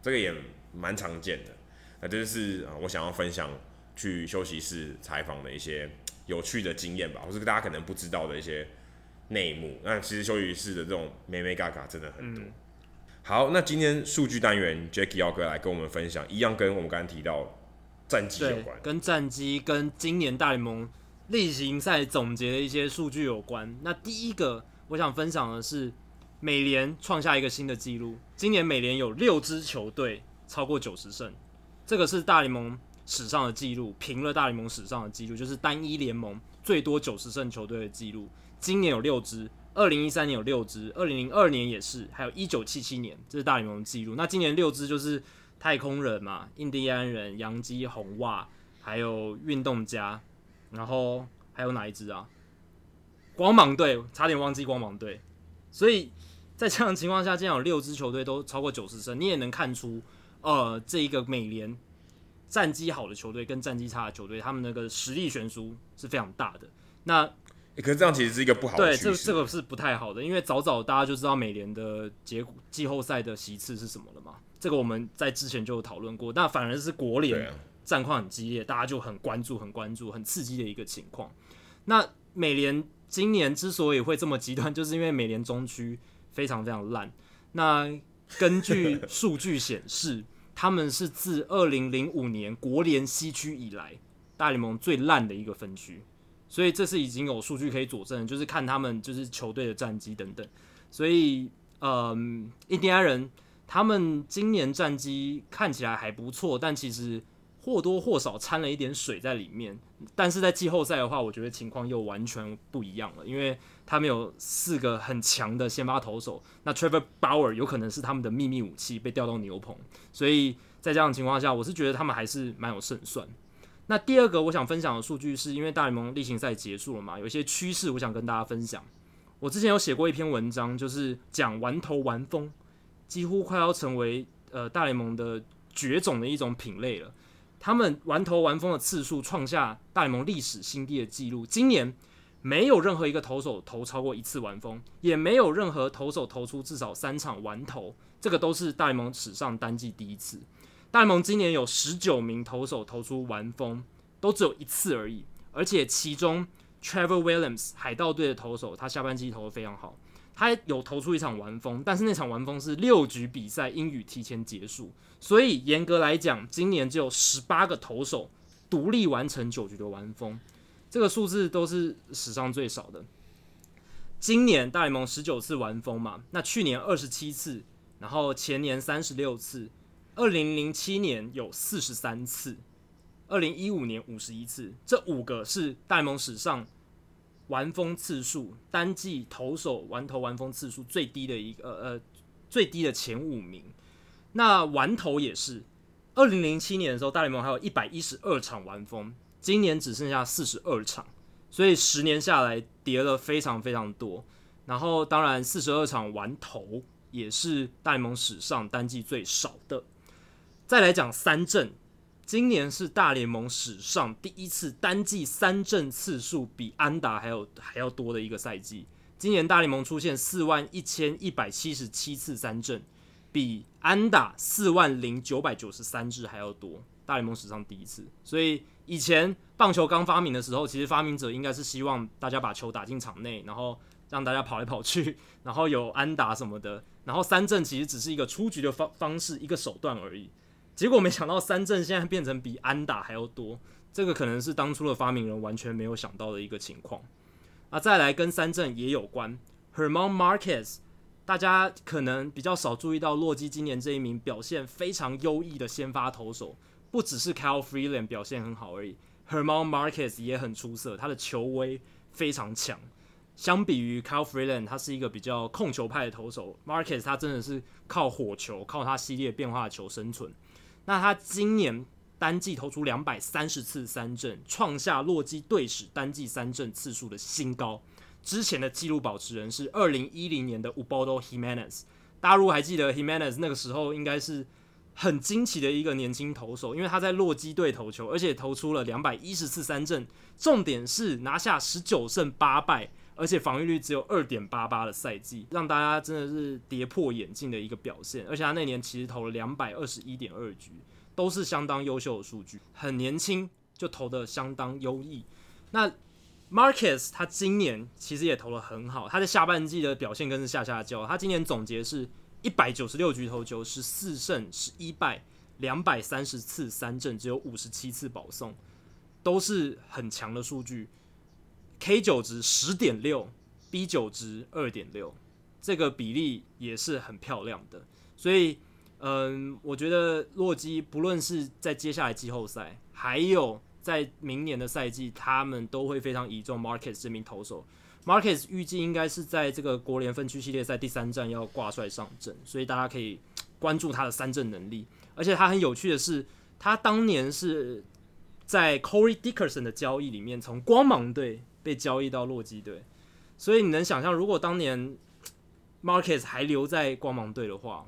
Speaker 1: 这个也蛮常见的。那这就是啊，我想要分享去休息室采访的一些有趣的经验吧，或是大家可能不知道的一些内幕。那其实休息室的这种美眉嘎嘎真的很多。嗯、好，那今天数据单元，Jacky 耀哥来跟我们分享，一样跟我们刚刚提到战绩有关，
Speaker 2: 跟战绩跟今年大联盟例行赛总结的一些数据有关。那第一个我想分享的是美联创下一个新的纪录，今年美联有六支球队超过九十胜。这个是大联盟史上的记录，平了大联盟史上的记录，就是单一联盟最多九十胜球队的记录。今年有六支，二零一三年有六支，二零零二年也是，还有一九七七年，这是大联盟的记录。那今年六支就是太空人嘛，印第安人、洋基、红袜，还有运动家，然后还有哪一支啊？光芒队，差点忘记光芒队。所以在这样的情况下，竟然有六支球队都超过九十胜，你也能看出。呃，这一个美联战绩好的球队跟战绩差的球队，他们那个实力悬殊是非常大的。那、
Speaker 1: 欸、可是这样其实是一个不好的。
Speaker 2: 对，这这个是不太好的，因为早早大家就知道美联的结果季后赛的席次是什么了嘛。这个我们在之前就有讨论过。但反而是国联战况很激烈，大家就很关注、很关注、很刺激的一个情况。那美联今年之所以会这么极端，就是因为美联中区非常非常烂。那根据 [LAUGHS] 数据显示。他们是自二零零五年国联西区以来大联盟最烂的一个分区，所以这是已经有数据可以佐证，就是看他们就是球队的战绩等等。所以，嗯，印第安人他们今年战绩看起来还不错，但其实或多或少掺了一点水在里面。但是在季后赛的话，我觉得情况又完全不一样了，因为他们有四个很强的先发投手，那 Trevor Bauer 有可能是他们的秘密武器，被调到牛棚，所以在这样的情况下，我是觉得他们还是蛮有胜算。那第二个我想分享的数据是因为大联盟例行赛结束了嘛，有一些趋势我想跟大家分享。我之前有写过一篇文章，就是讲完投完封，几乎快要成为呃大联盟的绝种的一种品类了。他们完投完封的次数创下大联盟历史新低的记录。今年没有任何一个投手投超过一次完封，也没有任何投手投出至少三场完投，这个都是大联盟史上单季第一次。大联盟今年有十九名投手投出完封，都只有一次而已。而且其中 Trevor Williams 海盗队的投手，他下半季投得非常好。他有投出一场完封，但是那场完封是六局比赛，因雨提前结束，所以严格来讲，今年只有十八个投手独立完成九局的完封，这个数字都是史上最少的。今年大联盟十九次完封嘛，那去年二十七次，然后前年三十六次，二零零七年有四十三次，二零一五年五十一次，这五个是大联盟史上。完封次数，单季投手完投完封次数最低的一个呃呃最低的前五名，那完投也是二零零七年的时候，大联盟还有一百一十二场完封，今年只剩下四十二场，所以十年下来跌了非常非常多。然后当然四十二场完投也是大联盟史上单季最少的。再来讲三振，今年是大联盟史上第一次单季三振次数比安打还有还要多的一个赛季。今年大联盟出现四万一千一百七十七次三振，比安打四万零九百九十三支还要多，大联盟史上第一次。所以以前棒球刚发明的时候，其实发明者应该是希望大家把球打进场内，然后让大家跑来跑去，然后有安打什么的。然后三振其实只是一个出局的方方式，一个手段而已。结果没想到三振现在变成比安打还要多，这个可能是当初的发明人完全没有想到的一个情况。啊，再来跟三振也有关，Herman Marquez，大家可能比较少注意到洛基今年这一名表现非常优异的先发投手，不只是 Kyle Freeland 表现很好而已，Herman Marquez 也很出色，他的球威非常强。相比于 Kyle Freeland，他是一个比较控球派的投手，Marquez 他真的是靠火球，靠他系列变化的球生存。那他今年单季投出两百三十次三振，创下洛基队史单季三振次数的新高。之前的纪录保持人是二零一零年的 Ubaldo Jimenez。大家如果还记得 Jimenez 那个时候，应该是很惊奇的一个年轻投手，因为他在洛基队投球，而且投出了两百一十次三振，重点是拿下十九胜八败，而且防御率只有二点八八的赛季，让大家真的是跌破眼镜的一个表现。而且他那年其实投了两百二十一点二局。都是相当优秀的数据，很年轻就投得相当优异。那 Marcus 他今年其实也投得很好，他在下半季的表现更是下下叫。他今年总结是一百九十六局投球，十四胜十一败，两百三十次三振，只有五十七次保送，都是很强的数据。K 九值十点六，B 九值二点六，这个比例也是很漂亮的，所以。嗯，我觉得洛基不论是在接下来季后赛，还有在明年的赛季，他们都会非常倚重 Marquez 这名投手。Marquez 预计应该是在这个国联分区系列赛第三战要挂帅上阵，所以大家可以关注他的三振能力。而且他很有趣的是，他当年是在 Corey Dickerson 的交易里面从光芒队被交易到洛基队，所以你能想象，如果当年 Marcus 还留在光芒队的话，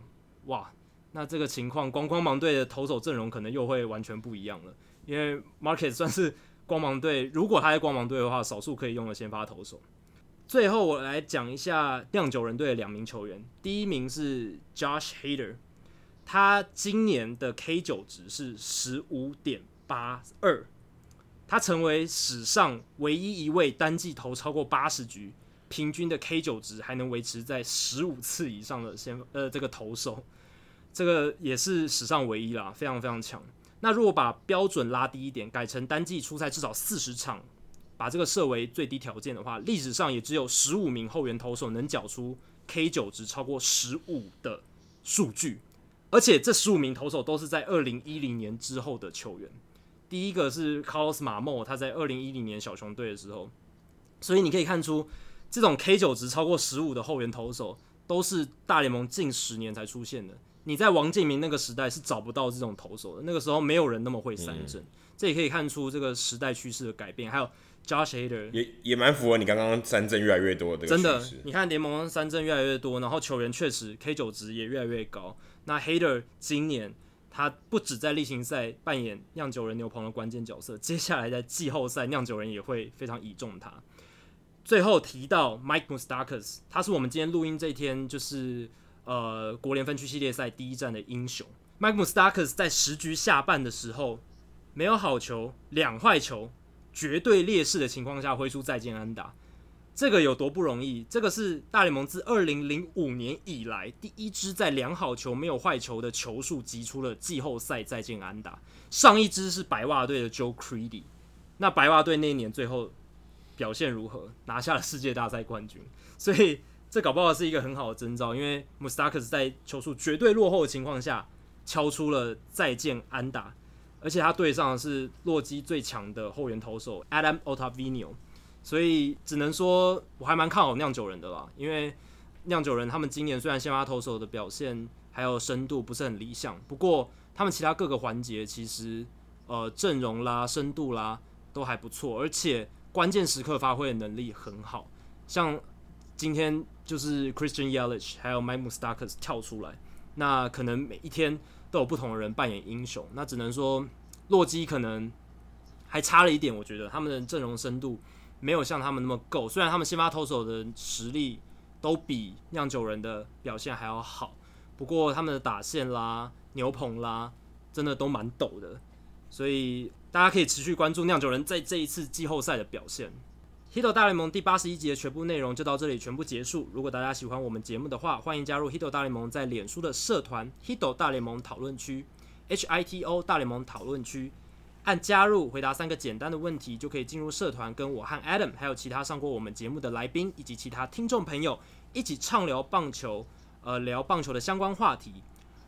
Speaker 2: 哇！那这个情况，光光芒队的投手阵容可能又会完全不一样了，因为 Marcus 算是光芒队，如果他在光芒队的话，少数可以用的先发投手。最后我来讲一下酿酒人队的两名球员，第一名是 Josh Hader，他今年的 K 九值是十五点八二，他成为史上唯一一位单季投超过八十局，平均的 K 九值还能维持在十五次以上的先呃这个投手。这个也是史上唯一啦，非常非常强。那如果把标准拉低一点，改成单季出赛至少四十场，把这个设为最低条件的话，历史上也只有十五名后援投手能缴出 K 九值超过十五的数据，而且这十五名投手都是在二零一零年之后的球员。第一个是 Carlos Marmol，他在二零一零年小熊队的时候，所以你可以看出，这种 K 九值超过十五的后援投手，都是大联盟近十年才出现的。你在王建民那个时代是找不到这种投手的，那个时候没有人那么会三振，嗯、这也可以看出这个时代趋势的改变。还有 Josh Hader
Speaker 1: 也也蛮符合你刚刚三振越来越多的。真的，
Speaker 2: 你看联盟三振越来越多，然后球员确实 K 九值也越来越高。那 Hader 今年他不止在例行赛扮演酿酒人牛棚的关键角色，接下来在季后赛酿酒人也会非常倚重他。最后提到 Mike m u s t a k a s 他是我们今天录音这一天就是。呃，国联分区系列赛第一战的英雄，Mike m u s t a k a s 在十局下半的时候，没有好球，两坏球，绝对劣势的情况下挥出再见安打，这个有多不容易？这个是大联盟自二零零五年以来第一支在良好球没有坏球的球数击出了季后赛再见安打。上一支是白袜队的 Joe Crede，那白袜队那一年最后表现如何？拿下了世界大赛冠军，所以。这搞不好是一个很好的征兆，因为 Mustakas 在球数绝对落后的情况下敲出了再见安打，而且他对上的是洛基最强的后援投手 Adam Ottavino，所以只能说我还蛮看好酿酒人的啦，因为酿酒人他们今年虽然先发投手的表现还有深度不是很理想，不过他们其他各个环节其实呃阵容啦、深度啦都还不错，而且关键时刻发挥的能力很好。像今天就是 Christian Yelich 还有 Mike Moustakas 跳出来，那可能每一天都有不同的人扮演英雄。那只能说洛基可能还差了一点，我觉得他们的阵容深度没有像他们那么够。虽然他们先发投手的实力都比酿酒人的表现还要好，不过他们的打线啦、牛棚啦，真的都蛮抖的。所以大家可以持续关注酿酒人在这一次季后赛的表现。《Hito 大联盟》第八十一集的全部内容就到这里全部结束。如果大家喜欢我们节目的话，欢迎加入《Hito 大联盟》在脸书的社团《Hito 大联盟讨论区》（H I T O 大联盟讨论区）。按加入，回答三个简单的问题，就可以进入社团，跟我和 Adam，还有其他上过我们节目的来宾以及其他听众朋友一起畅聊棒球，呃，聊棒球的相关话题。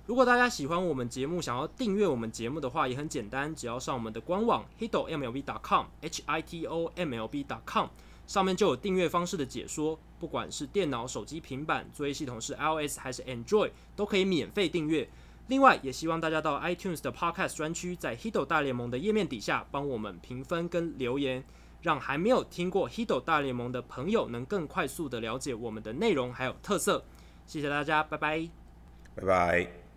Speaker 2: 如果大家喜欢我们节目，想要订阅我们节目的话，也很简单，只要上我们的官网 hitomlb.com，h i t o m l b.com，上面就有订阅方式的解说。不管是电脑、手机、平板，作业系统是 iOS 还是 Android，都可以免费订阅。另外，也希望大家到 iTunes 的 Podcast 专区，在 Hito 大联盟的页面底下帮我们评分跟留言，让还没有听过 Hito 大联盟的朋友能更快速的了解我们的内容还有特色。谢谢大家，拜拜，
Speaker 1: 拜拜。